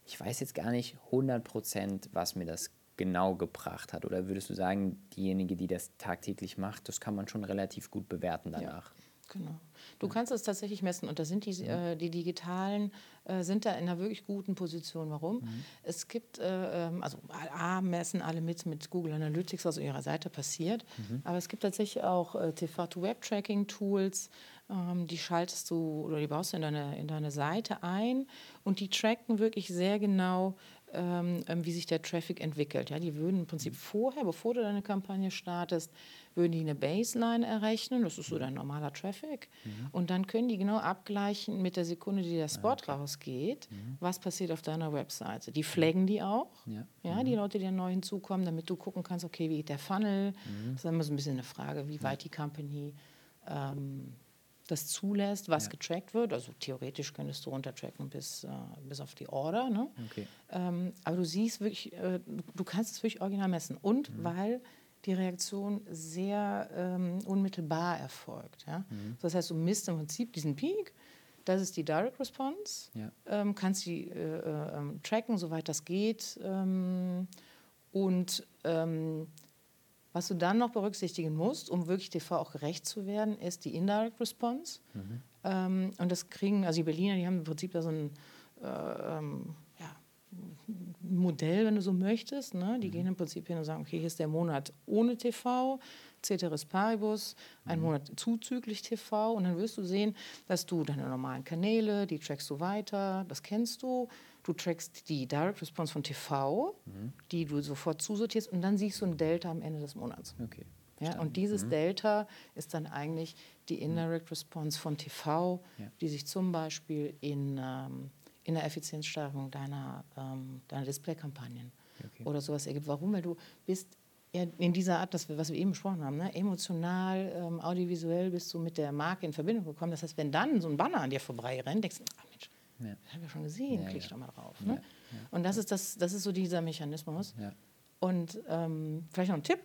ich weiß jetzt gar nicht 100 Prozent, was mir das genau gebracht hat. Oder würdest du sagen, diejenige, die das tagtäglich macht, das kann man schon relativ gut bewerten danach? Genau. Du kannst es tatsächlich messen und da sind die, äh, die Digitalen äh, sind da in einer wirklich guten Position. Warum? Es gibt, äh, ähm, also A, messen alle mit, mit Google Analytics, was auf ihrer Seite passiert, aber es gibt tatsächlich auch äh, TV-to-Web-Tracking-Tools, Ähm, die schaltest du oder die baust du in deine, in deine Seite ein und die tracken wirklich sehr genau, ähm, ähm, wie sich der Traffic entwickelt. Ja, die würden im Prinzip vorher, bevor du deine Kampagne startest, würden die eine Baseline errechnen, das ist so dein normaler Traffic, mhm. und dann können die genau abgleichen mit der Sekunde, die der Spot ah, okay. rausgeht, mhm. was passiert auf deiner Webseite. Die flaggen die auch, ja, ja mhm. die Leute, die neu hinzukommen, damit du gucken kannst, okay, wie geht der Funnel, mhm. das ist immer so ein bisschen eine Frage, wie weit die Company ähm, das zulässt, was ja. getrackt wird. Also theoretisch könntest du runtertracken bis, äh, bis auf die Order. Ne? Okay. Ähm, aber du siehst wirklich, äh, du kannst es wirklich original messen. Und mhm. weil die Reaktion sehr ähm, unmittelbar erfolgt. Ja? Mhm. Das heißt, du misst im Prinzip diesen Peak, das ist die Direct Response, ja. ähm, kannst die äh, äh, ähm, tracken, soweit das geht. Ähm, und ähm, was du dann noch berücksichtigen musst, um wirklich TV auch gerecht zu werden, ist die Indirect Response. Mhm. Ähm, und das kriegen, also die Berliner, die haben im Prinzip da so ein äh, ähm, ja, Modell, wenn du so möchtest. Ne? Die mhm. gehen im Prinzip hin und sagen, okay, hier ist der Monat ohne TV, Ceteris Paribus, ein mhm. Monat zuzüglich TV. Und dann wirst du sehen, dass du deine normalen Kanäle, die trackst du weiter, das kennst du. Du trackst die Direct Response von TV, mhm. die du sofort zusortierst und dann siehst du ein Delta am Ende des Monats. Okay. Ja, und dieses mhm. Delta ist dann eigentlich die mhm. Indirect Response von TV, ja. die sich zum Beispiel in, ähm, in der Effizienzsteigerung deiner, ähm, deiner Display-Kampagnen okay. oder sowas ergibt. Warum? Weil du bist in dieser Art, das, was wir eben besprochen haben, ne? emotional, ähm, audiovisuell bist du mit der Marke in Verbindung gekommen. Das heißt, wenn dann so ein Banner an dir vorbei rennt, denkst du, ja. Das haben wir schon gesehen, ja, klick ja. doch mal drauf. Ne? Und das ist, das, das ist so dieser Mechanismus. Und ähm, vielleicht noch ein Tipp,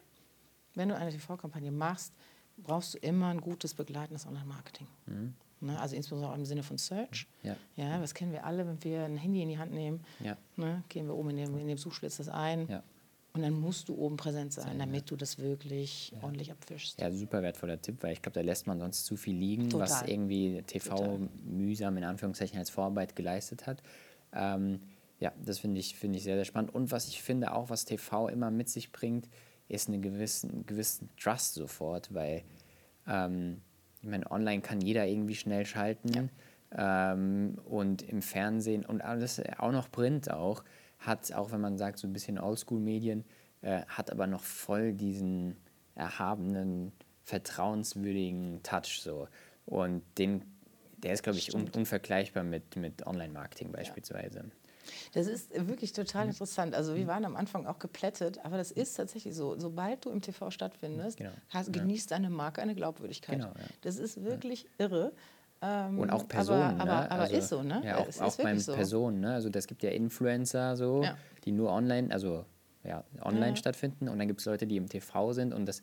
wenn du eine TV-Kampagne machst, brauchst du immer ein gutes begleitendes Online-Marketing. Mhm. Ne? Also insbesondere auch im Sinne von Search. Ja. ja, das kennen wir alle, wenn wir ein Handy in die Hand nehmen, ja. ne? gehen wir oben in dem, in dem Suchschlitz das ein. Ja. Und dann musst du oben präsent sein, damit du das wirklich ja. ordentlich abfischst. Ja, super wertvoller Tipp, weil ich glaube, da lässt man sonst zu viel liegen, Total. was irgendwie TV Total. mühsam in Anführungszeichen als Vorarbeit geleistet hat. Ähm, ja, das finde ich, find ich sehr, sehr spannend. Und was ich finde auch, was TV immer mit sich bringt, ist einen gewissen, gewissen Trust sofort, weil ähm, ich meine, online kann jeder irgendwie schnell schalten ja. ähm, und im Fernsehen und alles, auch noch Print auch hat, auch wenn man sagt, so ein bisschen Oldschool-Medien, äh, hat aber noch voll diesen erhabenen, vertrauenswürdigen Touch so. Und den, der ist, glaube ich, un unvergleichbar mit, mit Online-Marketing beispielsweise. Ja. Das ist wirklich total mhm. interessant. Also wir mhm. waren am Anfang auch geplättet, aber das ist tatsächlich so. Sobald du im TV stattfindest, genau. hast, genießt deine Marke eine Glaubwürdigkeit. Genau, ja. Das ist wirklich ja. irre. Ähm, und auch Personen. Aber, ne? aber, aber also, ist so, ne? Ja, auch, auch beim so. Personen. Ne? Also das gibt ja Influencer so, ja. die nur online, also ja, online ja. stattfinden. Und dann gibt es Leute, die im TV sind und das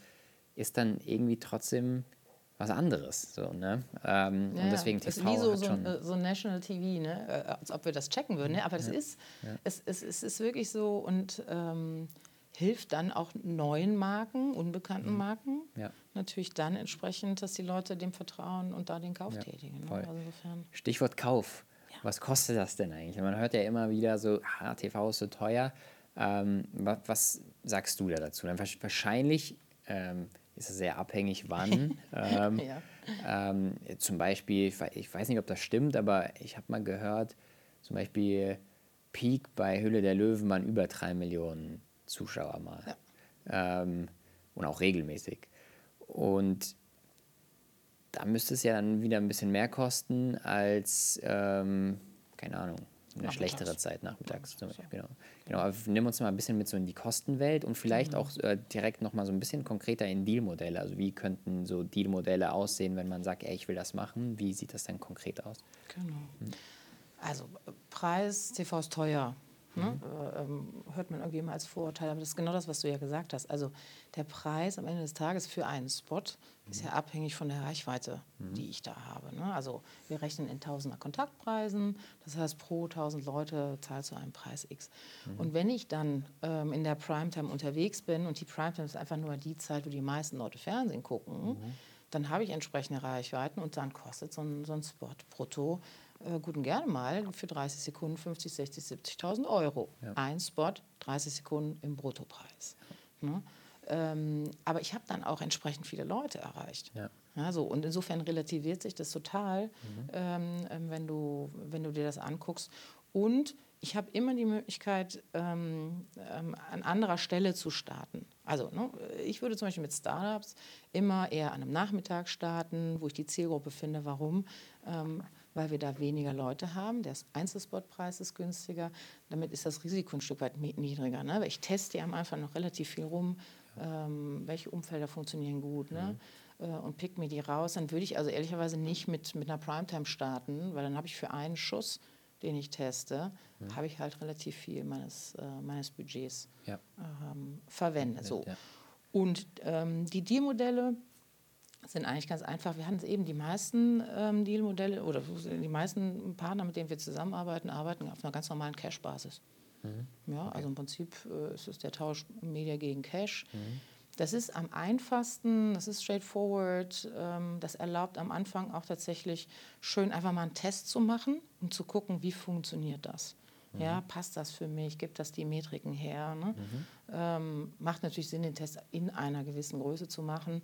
ist dann irgendwie trotzdem was anderes. So, ne? Ähm, ja, und deswegen TV. ist wie so, so, so National TV, ne? Äh, als ob wir das checken würden. Ne? Aber das ist, es, es, es ist wirklich so und ähm, hilft dann auch neuen Marken, unbekannten mhm. Marken, ja. natürlich dann entsprechend, dass die Leute dem vertrauen und da den Kauf ja, tätigen. Ne? Also Stichwort Kauf. Ja. Was kostet das denn eigentlich? Man hört ja immer wieder so, ah, TV ist so teuer. Ähm, was, was, sagst du da dazu? Dann wahrscheinlich ähm, ist es sehr abhängig, wann. ähm, ähm, zum Beispiel, ich weiß nicht, ob das stimmt, aber ich habe mal gehört, zum Beispiel Peak bei Hülle der Löwen waren über drei Millionen Zuschauer mal. Ja. Ähm, und auch regelmäßig. Und da müsste es ja dann wieder ein bisschen mehr kosten als, ähm, keine Ahnung, eine schlechtere Zeit nachmittags. Beispiel. Genau. genau. Aber nimm uns mal ein bisschen mit so in die Kostenwelt und vielleicht mhm. auch äh, direkt noch mal so ein bisschen konkreter in Dealmodelle. Also wie könnten so Dealmodelle aussehen, wenn man sagt, ey, ich will das machen? Wie sieht das dann konkret aus? Genau. Hm. Also Preis, TV ist teuer. Ne? Mhm. Äh, ähm, hört man irgendwie immer als Vorurteil, aber das ist genau das, was du ja gesagt hast. Also der Preis am Ende des Tages für einen Spot mhm. ist ja abhängig von der Reichweite, mhm. die ich da habe. Ne? Also wir rechnen in Tausender Kontaktpreisen, das heißt pro 1000 Leute zahlst du einen Preis X. Mhm. Und wenn ich dann ähm, in der Primetime unterwegs bin und die Primetime ist einfach nur die Zeit, wo die meisten Leute Fernsehen gucken, mhm. dann habe ich entsprechende Reichweiten und dann kostet so ein, so ein Spot brutto äh, gut und gerne mal für 30 Sekunden 50, 60, 70.000 Euro. Ja. Ein Spot, 30 Sekunden im Bruttopreis. Ne? Ähm, aber ich habe dann auch entsprechend viele Leute erreicht. Ja. Ja, so. Und insofern relativiert sich das total, ähm, ähm, wenn, du, wenn du dir das anguckst. Und ich habe immer die Möglichkeit, ähm, ähm, an anderer Stelle zu starten. Also ne, ich würde zum Beispiel mit Startups immer eher an einem Nachmittag starten, wo ich die Zielgruppe finde. Warum? Ähm, weil wir da weniger Leute haben. Der Einzelspotpreis ist günstiger. Damit ist das Risiko ein Stück weit niedriger. Ne? Weil ich teste ja am Anfang noch relativ viel rum, ähm, welche Umfelder funktionieren gut. Ne? Mhm. Äh, und pick mir die raus. Dann würde ich also ehrlicherweise nicht mit, mit einer Primetime starten, weil dann habe ich für einen Schuss den ich teste, mhm. habe ich halt relativ viel meines, äh, meines Budgets ja. ähm, verwendet. So. Ja. Und ähm, die Dealmodelle sind eigentlich ganz einfach. Wir hatten es eben, die meisten ähm, Dealmodelle oder die meisten Partner, mit denen wir zusammenarbeiten, arbeiten auf einer ganz normalen Cash-Basis. Mhm. Ja, okay. Also im Prinzip äh, ist es der Tausch Media gegen Cash. Mhm. Das ist am einfachsten, das ist straightforward. Ähm, das erlaubt am Anfang auch tatsächlich schön einfach mal einen Test zu machen und zu gucken, wie funktioniert das. Mhm. Ja, passt das für mich? Gibt das die Metriken her? Ne? Mhm. Ähm, macht natürlich Sinn, den Test in einer gewissen Größe zu machen,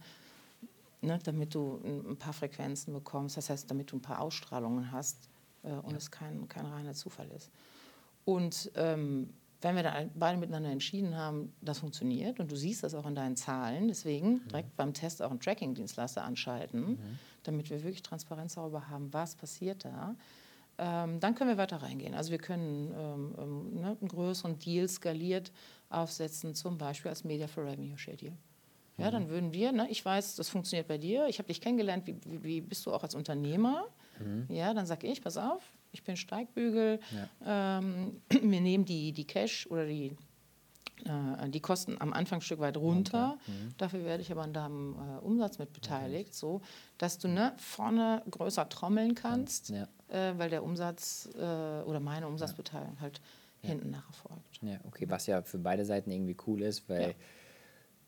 ne, damit du ein paar Frequenzen bekommst. Das heißt, damit du ein paar Ausstrahlungen hast äh, und ja. es kein, kein reiner Zufall ist. Und ähm, wenn wir dann beide miteinander entschieden haben, das funktioniert und du siehst das auch in deinen Zahlen, deswegen mhm. direkt beim Test auch einen Tracking-Dienstleister anschalten, mhm. damit wir wirklich Transparenz darüber haben, was passiert da. Ähm, dann können wir weiter reingehen. Also wir können ähm, ähm, ne, einen größeren Deal skaliert aufsetzen, zum Beispiel als Media for Revenue Schedule. Ja, dann mhm. würden wir, ne, ich weiß, das funktioniert bei dir, ich habe dich kennengelernt, wie, wie, bist du auch als Unternehmer? Mhm. Ja, dann sage ich, pass auf, ich bin Steigbügel, ja. ähm, wir nehmen die, die Cash oder die, äh, die Kosten am Anfang ein Stück weit runter. Mhm. Dafür werde ich aber an deinem äh, Umsatz mit beteiligt, okay. so dass du ne, vorne größer trommeln kannst, ja. äh, weil der Umsatz äh, oder meine Umsatzbeteiligung halt hinten nach erfolgt. Ja, okay, was ja für beide Seiten irgendwie cool ist, weil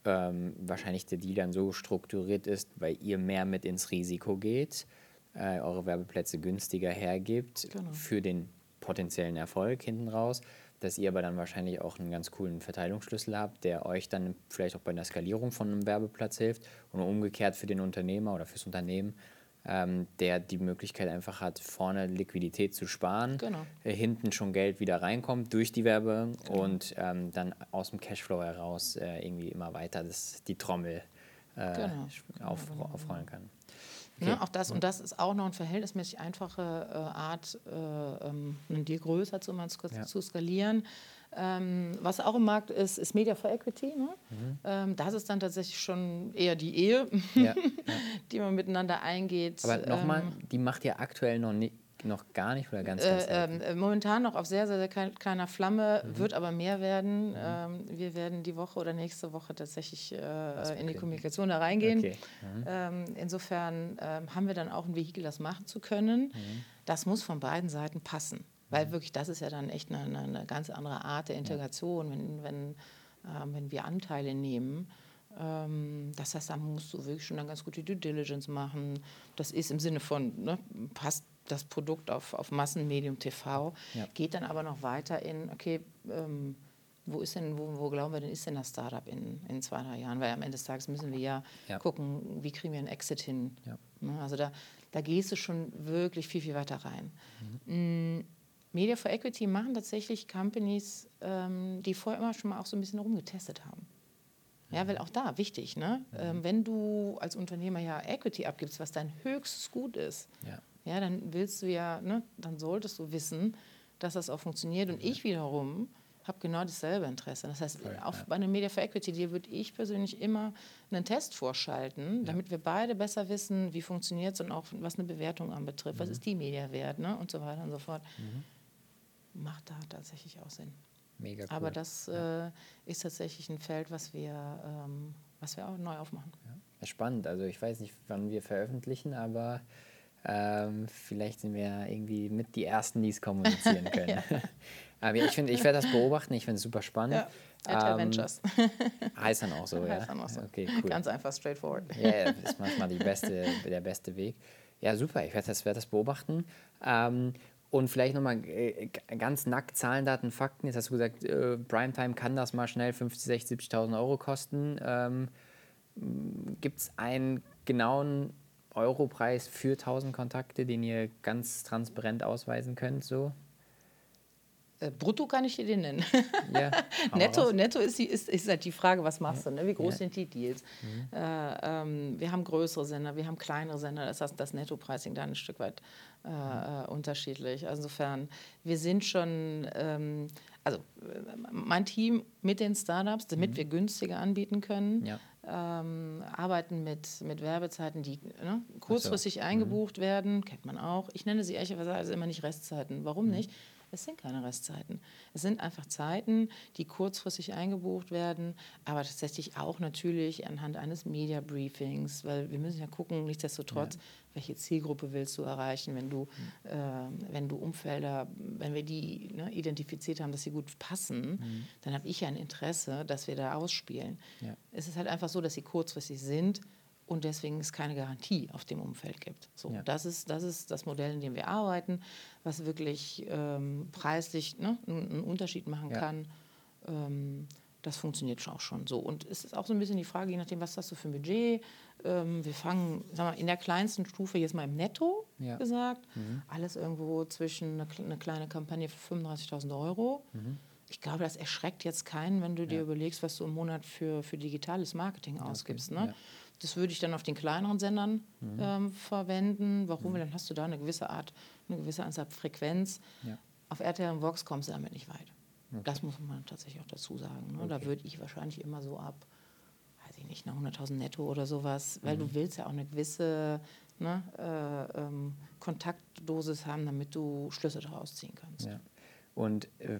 ähm, wahrscheinlich der Deal dann so strukturiert ist, weil ihr mehr mit ins Risiko geht äh, eure Werbeplätze günstiger hergibt genau. für den potenziellen Erfolg hinten raus, dass ihr aber dann wahrscheinlich auch einen ganz coolen Verteilungsschlüssel habt, der euch dann vielleicht auch bei der Skalierung von einem Werbeplatz hilft und umgekehrt für den Unternehmer oder fürs Unternehmen, ähm, der die Möglichkeit einfach hat, vorne Liquidität zu sparen, genau. äh, hinten schon Geld wieder reinkommt durch die Werbung genau. und ähm, dann aus dem Cashflow heraus äh, irgendwie immer weiter das, die Trommel äh, genau. auf, aufrollen kann. Okay. Ne, auch das, und das ist auch noch eine verhältnismäßig einfache äh, Art, äh, ähm, einen Deal größer zu, ja. zu skalieren. Ähm, was auch im Markt ist, ist Media for Equity. Ne? Mhm. Ähm, das ist dann tatsächlich schon eher die Ehe, ja, ja. die man miteinander eingeht. Aber nochmal, ähm, die macht ja aktuell noch nicht, noch gar nicht oder ganz, ganz äh, äh, Momentan noch auf sehr, sehr, sehr kleiner Flamme, mhm. wird aber mehr werden. Mhm. Ähm, wir werden die Woche oder nächste Woche tatsächlich äh, in die Kommunikation da reingehen. Okay. Mhm. Ähm, insofern ähm, haben wir dann auch ein Vehikel, das machen zu können. Mhm. Das muss von beiden Seiten passen. Weil mhm. wirklich, das ist ja dann echt eine, eine ganz andere Art der Integration, wenn, wenn, ähm, wenn wir Anteile nehmen. Ähm, das heißt, da musst du wirklich schon eine ganz gute Due Diligence machen. Das ist im Sinne von, ne, passt das Produkt auf, auf Massenmedium TV, ja. geht dann aber noch weiter in, okay, ähm, wo ist denn, wo, wo, glauben wir denn, ist denn das Startup in, in zwei, drei Jahren? Weil am Ende des Tages müssen wir ja, ja. gucken, wie kriegen wir einen Exit hin. Ja. Ne, also da, da gehst du schon wirklich viel, viel weiter rein. Mhm. Media for Equity machen tatsächlich Companies, ähm, die vorher immer schon mal auch so ein bisschen rumgetestet haben. Ja, weil auch da wichtig, ne? Mhm. Ähm, wenn du als Unternehmer ja Equity abgibst, was dein höchstes Gut ist, ja ja, dann willst du ja, ne, dann solltest du wissen, dass das auch funktioniert. Und ich wiederum habe genau dasselbe Interesse. Das heißt, Voll, auch ja. bei einem Media for Equity Deal würde ich persönlich immer einen Test vorschalten, ja. damit wir beide besser wissen, wie funktioniert es und auch was eine Bewertung anbetrifft. Mhm. Was ist die Media wert ne? und so weiter und so fort. Mhm. Macht da tatsächlich auch Sinn. Mega cool. Aber das ja. äh, ist tatsächlich ein Feld, was wir, ähm, was wir auch neu aufmachen. Spannend. Also ich weiß nicht, wann wir veröffentlichen, aber ähm, vielleicht sind wir irgendwie mit die Ersten, die es kommunizieren können. Aber ich, ich werde das beobachten, ich finde es super spannend. Ja. At ähm, Adventures. Heißt dann auch so, heißt ja? Dann auch so. Okay, cool. Ganz einfach, straightforward. Ja, yeah, das ist manchmal beste, der beste Weg. Ja, super, ich werde das, werd das beobachten. Ähm, und vielleicht nochmal äh, ganz nackt Zahlen, Daten, Fakten. Jetzt hast du gesagt, äh, Primetime kann das mal schnell 50, 60, 70.000 Euro kosten. Ähm, Gibt es einen genauen Europreis für 1000 Kontakte, den ihr ganz transparent ausweisen könnt? So? Äh, brutto kann ich dir den nennen. Ja, netto netto ist, die, ist, ist halt die Frage, was machst du? Ne? Wie groß Ja. sind die Deals? Äh, ähm, wir haben größere Sender, wir haben kleinere Sender. Das heißt, das Netto-Pricing da ein Stück weit äh, äh, unterschiedlich. Also insofern, wir sind schon, ähm, also äh, mein Team mit den Startups, damit wir günstiger anbieten können, Ja. ähm, arbeiten mit, mit Werbezeiten, die ne, kurzfristig eingebucht werden, kennt man auch. Ich nenne sie ehrlicherweise immer nicht Restzeiten. Warum nicht? Es sind keine Restzeiten. Es sind einfach Zeiten, die kurzfristig eingebucht werden, aber tatsächlich auch natürlich anhand eines Media Briefings, weil wir müssen ja gucken, nichtsdestotrotz, welche Zielgruppe willst du erreichen, wenn du, äh, wenn du Umfelder, wenn wir die ne, identifiziert haben, dass sie gut passen, dann habe ich ja ein Interesse, dass wir da ausspielen. Ja. Es ist halt einfach so, dass sie kurzfristig sind und deswegen es keine Garantie auf dem Umfeld gibt. So, Ja. das, ist, das ist das Modell, in dem wir arbeiten, was wirklich ähm, preislich ne, einen Unterschied machen Ja. kann. Ähm, das funktioniert schon auch schon so. Und es ist auch so ein bisschen die Frage, je nachdem, was hast du für ein Budget. Ähm, wir fangen sag mal, in der kleinsten Stufe jetzt mal im Netto Ja. gesagt. Alles irgendwo zwischen eine, eine kleine Kampagne für 35.000 Euro. Ich glaube, das erschreckt jetzt keinen, wenn du dir überlegst, was du im Monat für, für digitales Marketing ausgibst. Ne? Das würde ich dann auf den kleineren Sendern ähm, verwenden. Warum? Weil dann hast du da eine gewisse Art, eine gewisse Anzahl Frequenz. Ja. Auf RTL und Vox kommst du damit nicht weit. Das muss man tatsächlich auch dazu sagen. Ne? Da würde ich wahrscheinlich immer so ab, weiß ich nicht, nach 100.000 netto oder sowas, weil Mhm. du willst ja auch eine gewisse ne, äh, ähm, Kontaktdosis haben, damit du Schlüsse daraus ziehen kannst. Ja. Und äh,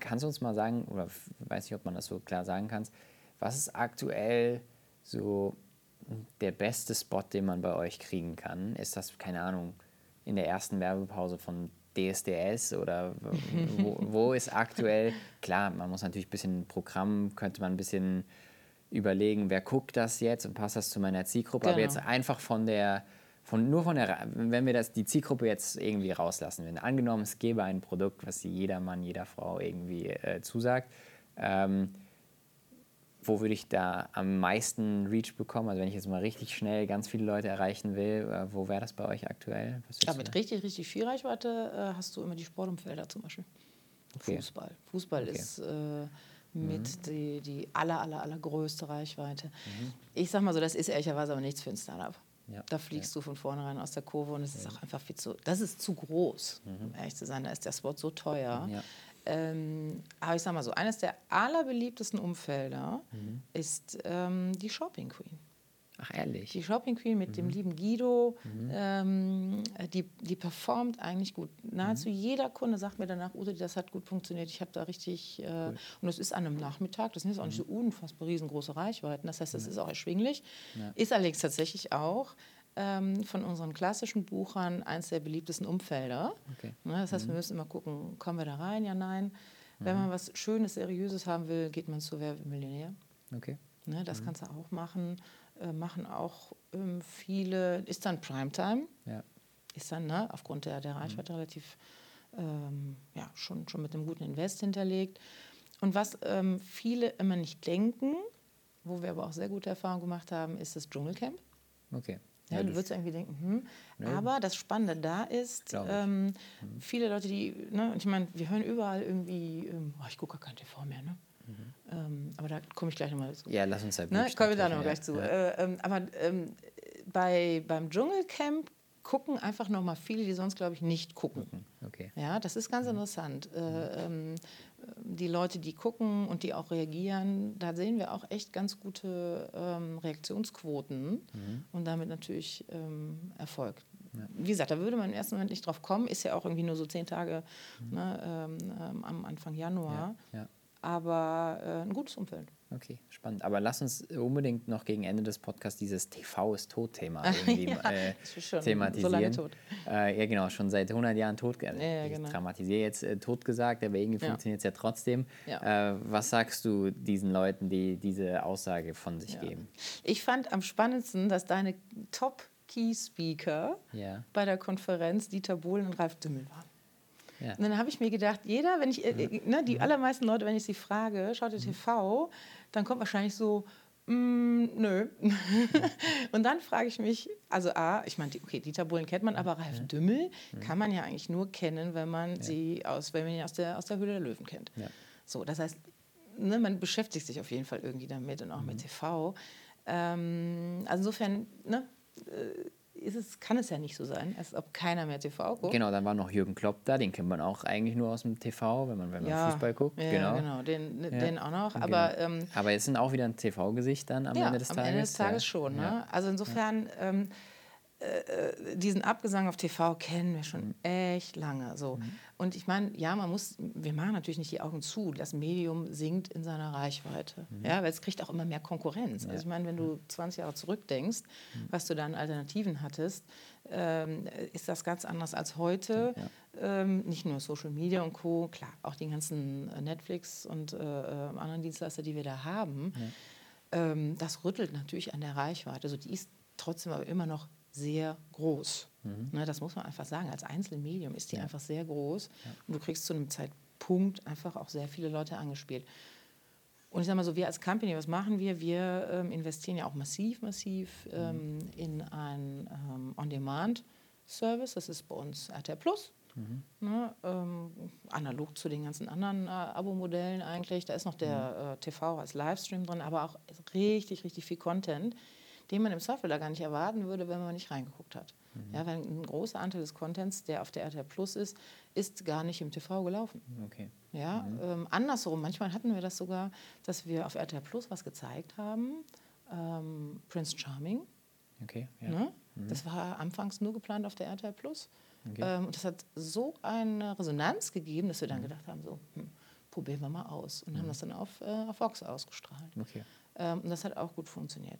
kannst du uns mal sagen, oder weiß nicht, ob man das so klar sagen kannst, was ist aktuell so der beste Spot, den man bei euch kriegen kann? Ist das, keine Ahnung, in der ersten Werbepause von DSDS oder wo, wo ist aktuell, klar, man muss natürlich ein bisschen Programm, könnte man ein bisschen überlegen, wer guckt das jetzt und passt das zu meiner Zielgruppe, aber Genau. jetzt einfach von der, von, nur von der, wenn wir das, die Zielgruppe jetzt irgendwie rauslassen würden, angenommen, es gäbe ein Produkt, was jeder Mann, jeder Frau irgendwie äh, zusagt, ähm, wo würde ich da am meisten Reach bekommen? Also wenn ich jetzt mal richtig schnell ganz viele Leute erreichen will, äh, wo wäre das bei euch aktuell? Ja, mit da- richtig, richtig viel Reichweite äh, hast du immer die Sportumfelder zum Beispiel. Okay. Fußball. Fußball Okay. Mhm. ist äh, mit die, die aller, aller, allergrößte Reichweite. Ich sag mal so, das ist ehrlicherweise aber nichts für ein Startup. Ja, Da fliegst du von vornherein aus der Kurve und es ist auch einfach viel zu, das ist zu groß, um ehrlich zu sein. Da ist der Spot so teuer. Mhm. Ja. Ähm, aber ich sag mal so, eines der allerbeliebtesten Umfelder Mhm. ist ähm, die Shopping Queen. Ach ehrlich? Die Shopping Queen mit Mhm. dem lieben Guido, ähm, die, die performt eigentlich gut. Nahezu Mhm. jeder Kunde sagt mir danach, Ute, das hat gut funktioniert. Ich habe da richtig. Äh, Und es ist an einem Nachmittag, das sind jetzt auch nicht so Mhm. unfassbar riesengroße Reichweiten. Das heißt, das ist auch erschwinglich. Ist allerdings tatsächlich auch ähm, von unseren klassischen Buchern eins der beliebtesten Umfelder. Okay. Ne, das heißt, wir müssen immer gucken, kommen wir da rein? Ja, nein. Wenn man was Schönes, Seriöses haben will, geht man zu Wer wird Millionär. Okay. Ne, das kannst du auch machen. Äh, machen auch ähm, viele, ist dann Primetime, Ja. ist dann ne, aufgrund der, der Reichweite relativ ähm, ja, schon, schon mit einem guten Invest hinterlegt. Und was ähm, viele immer nicht denken, wo wir aber auch sehr gute Erfahrungen gemacht haben, ist das Dschungelcamp. Okay. Ja, Ja, du das- würdest irgendwie denken, hm. Nee. aber das Spannende da ist, ich. Mhm. ähm, viele Leute, die, ne, ich meine, wir hören überall irgendwie, ähm, oh, ich gucke gar kein TV mehr, ne? Ähm, aber da komme ich gleich nochmal dazu. ja, lass uns da Ne, kommen wir da sprechen, noch ja. gleich zu. Äh, ähm, aber ähm, bei, beim Dschungelcamp gucken einfach noch mal viele, die sonst, glaube ich, nicht gucken. Okay. Ja, das ist ganz interessant. Äh, ähm, die Leute, die gucken und die auch reagieren, da sehen wir auch echt ganz gute ähm, Reaktionsquoten und damit natürlich ähm, Erfolg. Wie gesagt, da würde man im ersten Moment nicht drauf kommen, ist ja auch irgendwie nur so zehn Tage ne, ähm, ähm, am Anfang Januar, Ja, ja. aber äh, ein gutes Umfeld. Okay, spannend. Aber lass uns unbedingt noch gegen Ende des Podcasts dieses TV ist tot-Thema Ja, äh, schon so thematisieren. lange tot. Äh, ja, genau, schon seit 100 Jahren tot. Also ja, ich genau. dramatisiere jetzt äh, tot gesagt, aber irgendwie Ja. funktioniert es ja trotzdem. Ja. Äh, was sagst du diesen Leuten, die diese Aussage von sich geben? Ich fand am spannendsten, dass deine Top-Key-Speaker Ja. bei der Konferenz Dieter Bohlen und Ralf Dümmel waren. Ja. Und dann habe ich mir gedacht, jeder, wenn ich, äh, äh, ne, die allermeisten Leute, wenn ich sie frage, schaut ihr TV, dann kommt wahrscheinlich so, Mm, nö. und dann frage ich mich, also A, ich meine, okay, Dieter Bohlen kennt man, aber Ralf ja. Dümmel mhm. kann man ja eigentlich nur kennen, wenn man ja. sie aus, wenn man ihn aus der, aus der Höhle der Löwen kennt. Ja. So, das heißt, ne, man beschäftigt sich auf jeden Fall irgendwie damit und auch mhm. mit TV. Ähm, also insofern, ne, äh, ist es, kann es ja nicht so sein, als ob keiner mehr TV guckt. Genau, dann war noch Jürgen Klopp da, den kennt man auch eigentlich nur aus dem TV, wenn man, wenn man ja, Fußball guckt. Ja, genau, genau den, ja. den auch noch. Aber, genau. ähm, aber es sind auch wieder ein TV-Gesicht dann am Ende des Tages. Am Ende des Tages schon. Ne? Also insofern, ähm, äh, diesen Abgesang auf TV kennen wir schon mhm. echt lange. So. Mhm. Und ich meine, ja, man muss, wir machen natürlich nicht die Augen zu. Das Medium sinkt in seiner Reichweite. Mhm. Ja, weil es kriegt auch immer mehr Konkurrenz. Ja. Also ich meine, wenn du 20 Jahre zurückdenkst, mhm. was du da an Alternativen hattest, ähm, ist das ganz anders als heute. Ja. Ähm, nicht nur Social Media und Co. Klar, auch die ganzen äh, Netflix und äh, äh, anderen Dienstleister, die wir da haben. Ja. Ähm, das rüttelt natürlich an der Reichweite. Also die ist trotzdem aber immer noch sehr groß. Mhm. Ne, das muss man einfach sagen. Als Einzelmedium ist die ja. einfach sehr groß. Ja. Und du kriegst zu einem Zeitpunkt einfach auch sehr viele Leute angespielt. Und ich sage mal so, wir als Company, was machen wir? Wir ähm, investieren ja auch massiv, massiv mhm. ähm, in ein ähm, On-Demand-Service. Das ist bei uns RTL Plus. Mhm. Ne, ähm, analog zu den ganzen anderen äh, Abo-Modellen eigentlich. Da ist noch der mhm. äh, TV als Livestream drin, aber auch richtig, richtig viel Content den man im Software da gar nicht erwarten würde, wenn man nicht reingeguckt hat. Mhm. Ja, weil ein großer Anteil des Contents, der auf der RTL Plus ist, ist gar nicht im TV gelaufen. Okay. Ja, mhm. ähm, andersherum, manchmal hatten wir das sogar, dass wir auf RTL Plus was gezeigt haben, ähm, Prince Charming. Okay, ja. Ne? Mhm. Das war anfangs nur geplant auf der RTL Plus. Okay. Ähm, und das hat so eine Resonanz gegeben, dass wir dann mhm. gedacht haben, so, hm, probieren wir mal aus. Und haben mhm. das dann auf, äh, auf Vox ausgestrahlt. Okay. Ähm, und das hat auch gut funktioniert.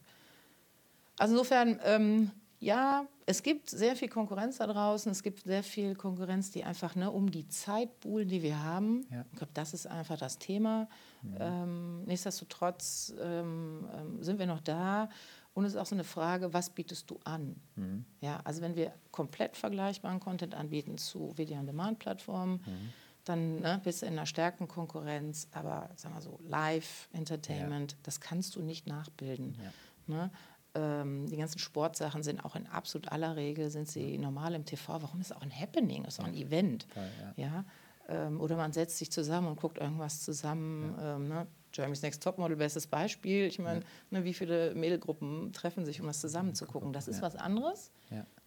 Also insofern, ähm, ja, es gibt sehr viel Konkurrenz da draußen. Es gibt sehr viel Konkurrenz, die einfach ne, um die Zeit buhlen, die wir haben. Ja. Ich glaube, das ist einfach das Thema. Mhm. Ähm, nichtsdestotrotz ähm, ähm, sind wir noch da. Und es ist auch so eine Frage, was bietest du an? Mhm. Ja, also wenn wir komplett vergleichbaren Content anbieten zu Video-on-Demand-Plattformen, mhm. dann ne, bist du in einer stärkeren Konkurrenz. Aber sagen wir so, Live-Entertainment, ja. das kannst du nicht nachbilden. Ja. Ne? Ähm, die ganzen Sportsachen sind auch in absolut aller Regel sind sie normal im TV. Warum ist es auch ein Happening, ist auch ein Event, ja. ja? Ähm, oder man setzt sich zusammen und guckt irgendwas zusammen. Ja. Ähm, ne? Jeremy's Next Topmodel, bestes Beispiel. Ich meine, ja. ne, wie viele Mädelgruppen treffen sich, um das zusammen zu gucken? Das ist was anderes,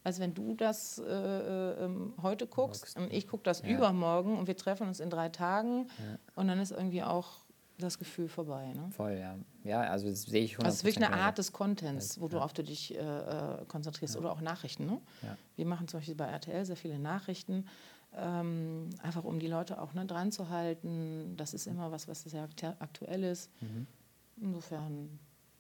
als wenn du das äh, äh, ähm, heute guckst und ich gucke das übermorgen und wir treffen uns in drei Tagen und dann ist irgendwie auch das Gefühl vorbei. Ne? Voll, ja. Ja, also das sehe ich 100%. Also es ist wirklich eine Art des Contents, worauf ja. du dich äh, äh, konzentrierst ja. oder auch Nachrichten. Ne? Ja. Wir machen zum Beispiel bei RTL sehr viele Nachrichten, ähm, einfach um die Leute auch ne, dran zu halten. Das ist immer was, was sehr aktuell ist. Mhm. Insofern.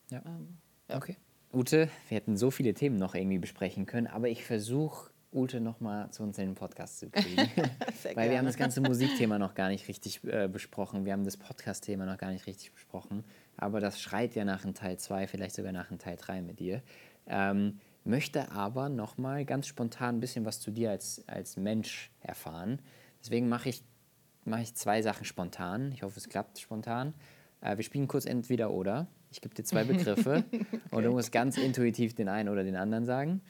Ja. Ähm, okay. Ute, wir hätten so viele Themen noch irgendwie besprechen können, aber ich versuche Ute noch mal zu uns in den Podcast zu kriegen. Weil gerne. wir haben das ganze Musikthema noch gar nicht richtig äh, besprochen. Wir haben das Podcast-Thema noch gar nicht richtig besprochen. Aber das schreit ja nach einem Teil 2, vielleicht sogar nach einem Teil 3 mit dir. Ähm, möchte aber noch mal ganz spontan ein bisschen was zu dir als, als Mensch erfahren. Deswegen mache ich, mach ich zwei Sachen spontan. Ich hoffe, es klappt spontan. Äh, wir spielen kurz entweder oder. Ich gebe dir zwei Begriffe und du musst ganz intuitiv den einen oder den anderen sagen.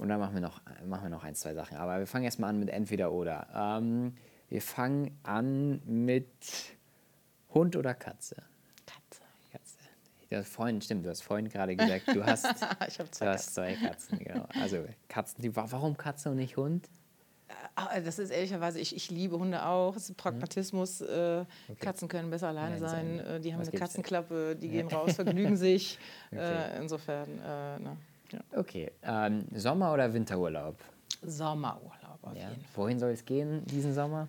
Und dann machen wir noch, machen wir noch ein, zwei Sachen. Aber wir fangen erstmal an mit entweder oder. Ähm, wir fangen an mit Hund oder Katze? Katze. Katze. Du hast vorhin, stimmt, du hast vorhin gerade gesagt, du hast, ich zwei, du hast zwei Katzen. Genau. Also Katzen, warum Katze und nicht Hund? Äh, das ist ehrlicherweise, ich, ich liebe Hunde auch. Es ist Pragmatismus. Äh, okay. Katzen können besser alleine Nein, sein. Äh, die haben eine Katzenklappe, die gehen raus, vergnügen sich. Okay. Insofern, äh, na. Ja. Okay. Ähm, Sommer- oder Winterurlaub? Sommerurlaub auf ja. jeden Fall. Wohin soll es gehen diesen Sommer?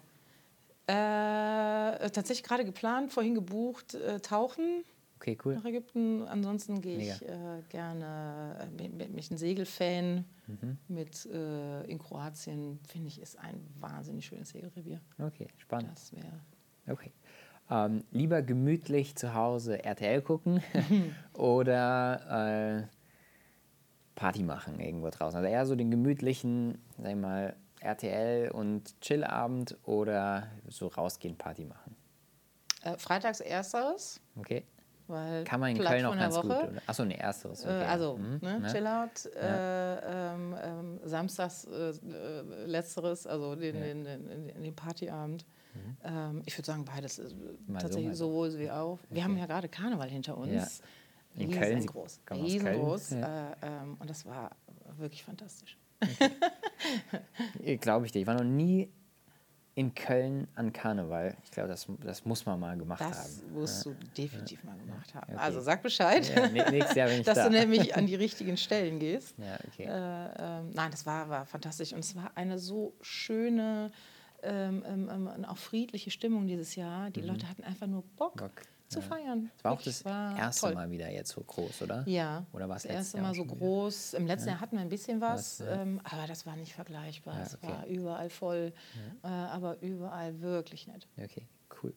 Äh, tatsächlich gerade geplant, vorhin gebucht, äh, tauchen. Okay, cool. Nach Ägypten. Ansonsten gehe ich äh, gerne, äh, bin ich ein Segelfan. Mhm. Mit, äh, in Kroatien, finde ich, ist ein wahnsinnig schönes Segelrevier. Okay, spannend. Das wäre. Okay. Ähm, lieber gemütlich zu Hause RTL gucken oder äh, Party machen irgendwo draußen. Also eher so den gemütlichen, sag ich mal, RTL und Chillabend oder so rausgehen, Party machen. Äh, freitags ersteres. Okay. Weil Kann man in Köln auch ganz gut. Woche. Oder? Achso, nee, ersteres. Äh, Okay. also, Mhm, ne, ne? Chillout, äh, ähm, ähm, samstags äh, äh, letzteres, also den, den, den, den Partyabend. Ähm, ich würde sagen, beides ist Mhm. Mal tatsächlich so. sowohl wie auch. Wir haben ja gerade Karneval hinter uns. Ja. In Köln, Sie Riesengroß. Köln, Äh, ähm, und das war wirklich fantastisch. Glaube ich dir. Ich war noch nie in Köln an Karneval. Ich glaube, das, das muss man mal gemacht Das haben. musst du definitiv mal gemacht haben. Okay. Also sag Bescheid, Ja, ne- nächstes Jahr bin ich dass da. du nämlich an die richtigen Stellen gehst. Ja, okay. Äh, ähm, nein, das war, war fantastisch. Und es war eine so schöne, ähm, ähm, ähm, und auch friedliche Stimmung dieses Jahr. Die Leute hatten einfach nur Bock, Mhm. Bock, zu ja. feiern. Das war auch das war erste toll. Mal wieder jetzt so groß, oder? Ja, Oder war es das erste Mal so groß. Im letzten Jahr hatten wir ein bisschen was, ja. ähm, aber das war nicht vergleichbar. Ja, Es okay. war überall voll, äh, aber überall wirklich nett. Okay, cool.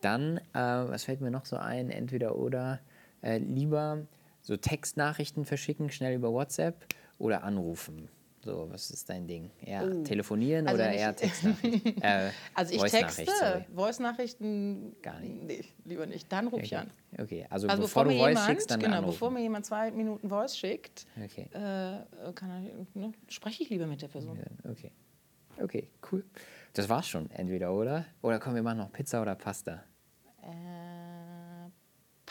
Dann, äh, was fällt mir noch so ein? Entweder oder äh, lieber so Textnachrichten verschicken, schnell über WhatsApp oder anrufen. So, was ist dein Ding? Eher telefonieren Also oder ich- eher Textnachrichten? äh, Also ich Voice-Nachricht, texte. Voice-Nachrichten Gar nicht. Nee, lieber nicht. Dann rufe ich Okay. an. okay, also, Also bevor, bevor, du mir Voice jemand, schickst, dann genau, anrufen. bevor mir jemand zwei Minuten Voice schickt, okay. äh, kann ne, spreche ich lieber mit der Person. Okay. Okay, cool. Das war's schon, entweder oder. Oder komm, wir machen noch Pizza oder Pasta. Äh,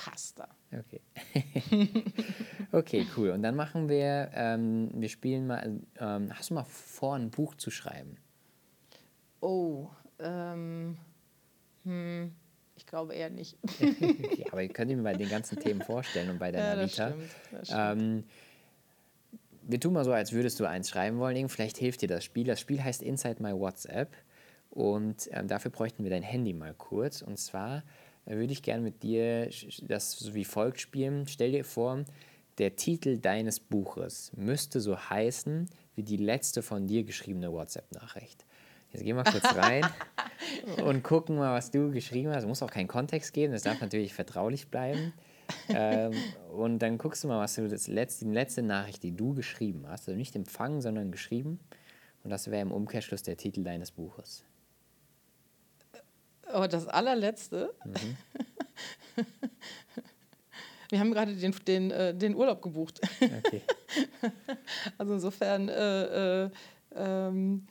Pasta. Okay. okay, cool. Und dann machen wir, ähm, wir spielen mal, ähm, hast du mal vor, ein Buch zu schreiben? Oh, ähm, hm, ich glaube eher nicht. Okay, aber ihr könnt mir bei den ganzen Themen vorstellen und bei deiner Ja, das Vita. stimmt, das stimmt. Ähm, wir tun mal so, als würdest du eins schreiben wollen. Vielleicht hilft dir das Spiel. Das Spiel heißt Inside My WhatsApp. Und ähm, dafür bräuchten wir dein Handy mal kurz. Und zwar würde ich gerne mit dir das so wie folgt spielen. Stell dir vor, der Titel deines Buches müsste so heißen wie die letzte von dir geschriebene WhatsApp-Nachricht. Jetzt gehen wir kurz rein und gucken mal, was du geschrieben hast. Es muss auch keinen Kontext geben, das darf natürlich vertraulich bleiben. ähm, und dann guckst du mal, was du das letzte, die letzte Nachricht, die du geschrieben hast, also nicht empfangen, sondern geschrieben. Und das wäre im Umkehrschluss der Titel deines Buches. Aber das allerletzte, Mhm. wir haben gerade den, den, äh, den Urlaub gebucht. Okay. Also insofern, äh, äh, ähm,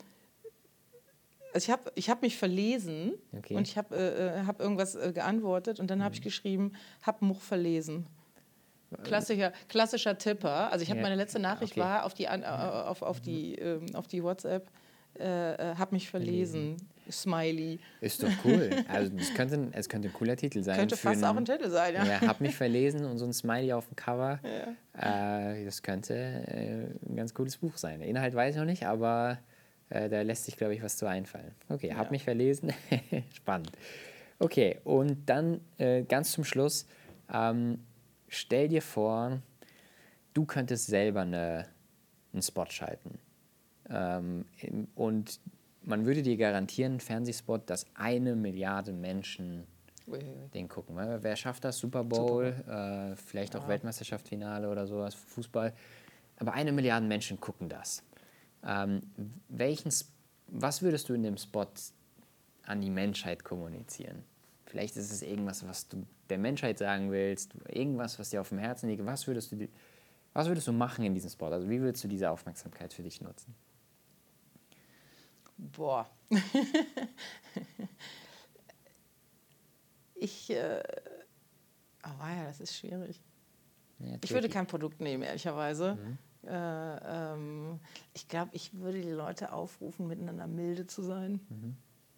also ich habe ich hab mich verlesen Okay. und ich habe äh, äh, hab irgendwas äh, geantwortet und dann Mhm. habe ich geschrieben, hab Much verlesen. Klassischer, klassischer Tipper. Also ich habe Ja, meine letzte Nachricht okay. war auf die, auf, auf die, ähm, auf die WhatsApp, äh, äh, hab mich verlesen. Smiley. Ist doch cool. Also es könnte, es könnte ein cooler Titel sein. Könnte fast auch einen- ein Titel sein, ja. Ja, hab mich verlesen und so ein Smiley auf dem Cover. Äh, das könnte äh, ein ganz cooles Buch sein. Der Inhalt weiß ich noch nicht, aber äh, da lässt sich, glaube ich, was zu einfallen. Okay, hab mich verlesen. Spannend. Okay, und dann äh, ganz zum Schluss, ähm, stell dir vor, du könntest selber eine, einen Spot schalten. Ähm, und man würde dir garantieren, einen Fernsehspot, dass eine Milliarde Menschen Ui, ui, den gucken. Wer schafft das? Super Bowl, äh, vielleicht auch Weltmeisterschaftsfinale oder sowas, Fußball. Aber eine Milliarde Menschen gucken das. Ähm, welchen, was würdest du in dem Spot an die Menschheit kommunizieren? Vielleicht ist es irgendwas, was du der Menschheit sagen willst, irgendwas, was dir auf dem Herzen liegt. Was würdest du, was würdest du machen in diesem Spot? Also wie würdest du diese Aufmerksamkeit für dich nutzen? Boah. ich, äh, oh ja, das ist schwierig. Ja, Ich würde kein Produkt nehmen, ehrlicherweise. Äh, ähm, ich glaube, ich würde die Leute aufrufen, miteinander milde zu sein.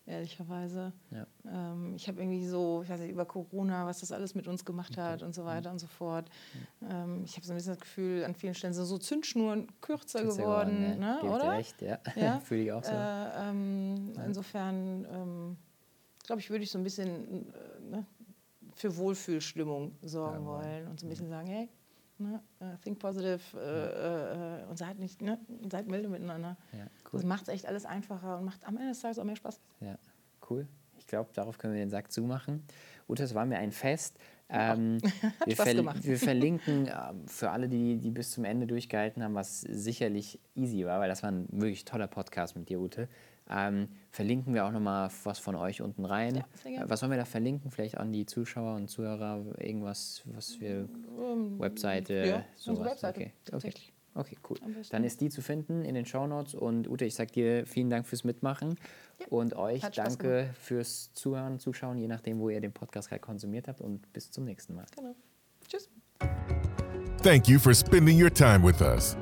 Ehrlicherweise. Ja. Ähm, ich habe irgendwie so, ich weiß nicht, über Corona, was das alles mit uns gemacht hat und so weiter und so fort. Ähm, ich habe so ein bisschen das Gefühl, an vielen Stellen sind so Zündschnuren kürzer, Kürzer geworden, geworden, ja. ne? Dir oder? recht, ja. Ja? Fühle ich auch so. Äh, ähm, Insofern, ähm, glaube ich, würde ich so ein bisschen äh, ne, für Wohlfühlstimmung sorgen wollen und so ein bisschen sagen, hey, ne, äh, think positive äh, äh, und seid nicht, ne, seid milde miteinander. Ja, Das macht es echt alles einfacher und macht am Ende des Tages auch mehr Spaß. Ja, cool. Ich glaube, darauf können wir den Sack zumachen. Ute, es war mir ein Fest. Ähm, wir, ver gemacht. wir verlinken ähm, für alle, die, die bis zum Ende durchgehalten haben, was sicherlich easy war, weil das war ein wirklich toller Podcast mit dir, Ute. Ähm, verlinken wir auch nochmal was von euch unten rein. Ja, was sollen wir da verlinken? Vielleicht an die Zuschauer und Zuhörer irgendwas, was wir Webseite, Ähm, ja, sowas. Webseite, Okay. okay. Okay, cool. Dann ist die zu finden in den Shownotes und Ute, ich sag dir vielen Dank fürs Mitmachen und euch danke fürs Zuhören, Zuschauen, je nachdem, wo ihr den Podcast gerade konsumiert habt und bis zum nächsten Mal. Genau. Tschüss. Thank you for spending your time with us.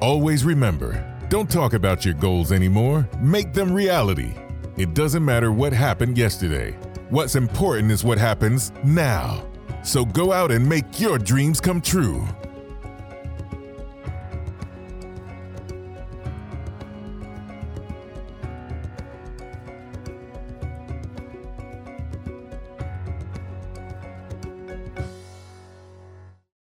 Always remember don't talk about your goals anymore, make them reality. It doesn't matter what happened yesterday. What's important is what happens now. So go out and make your dreams come true.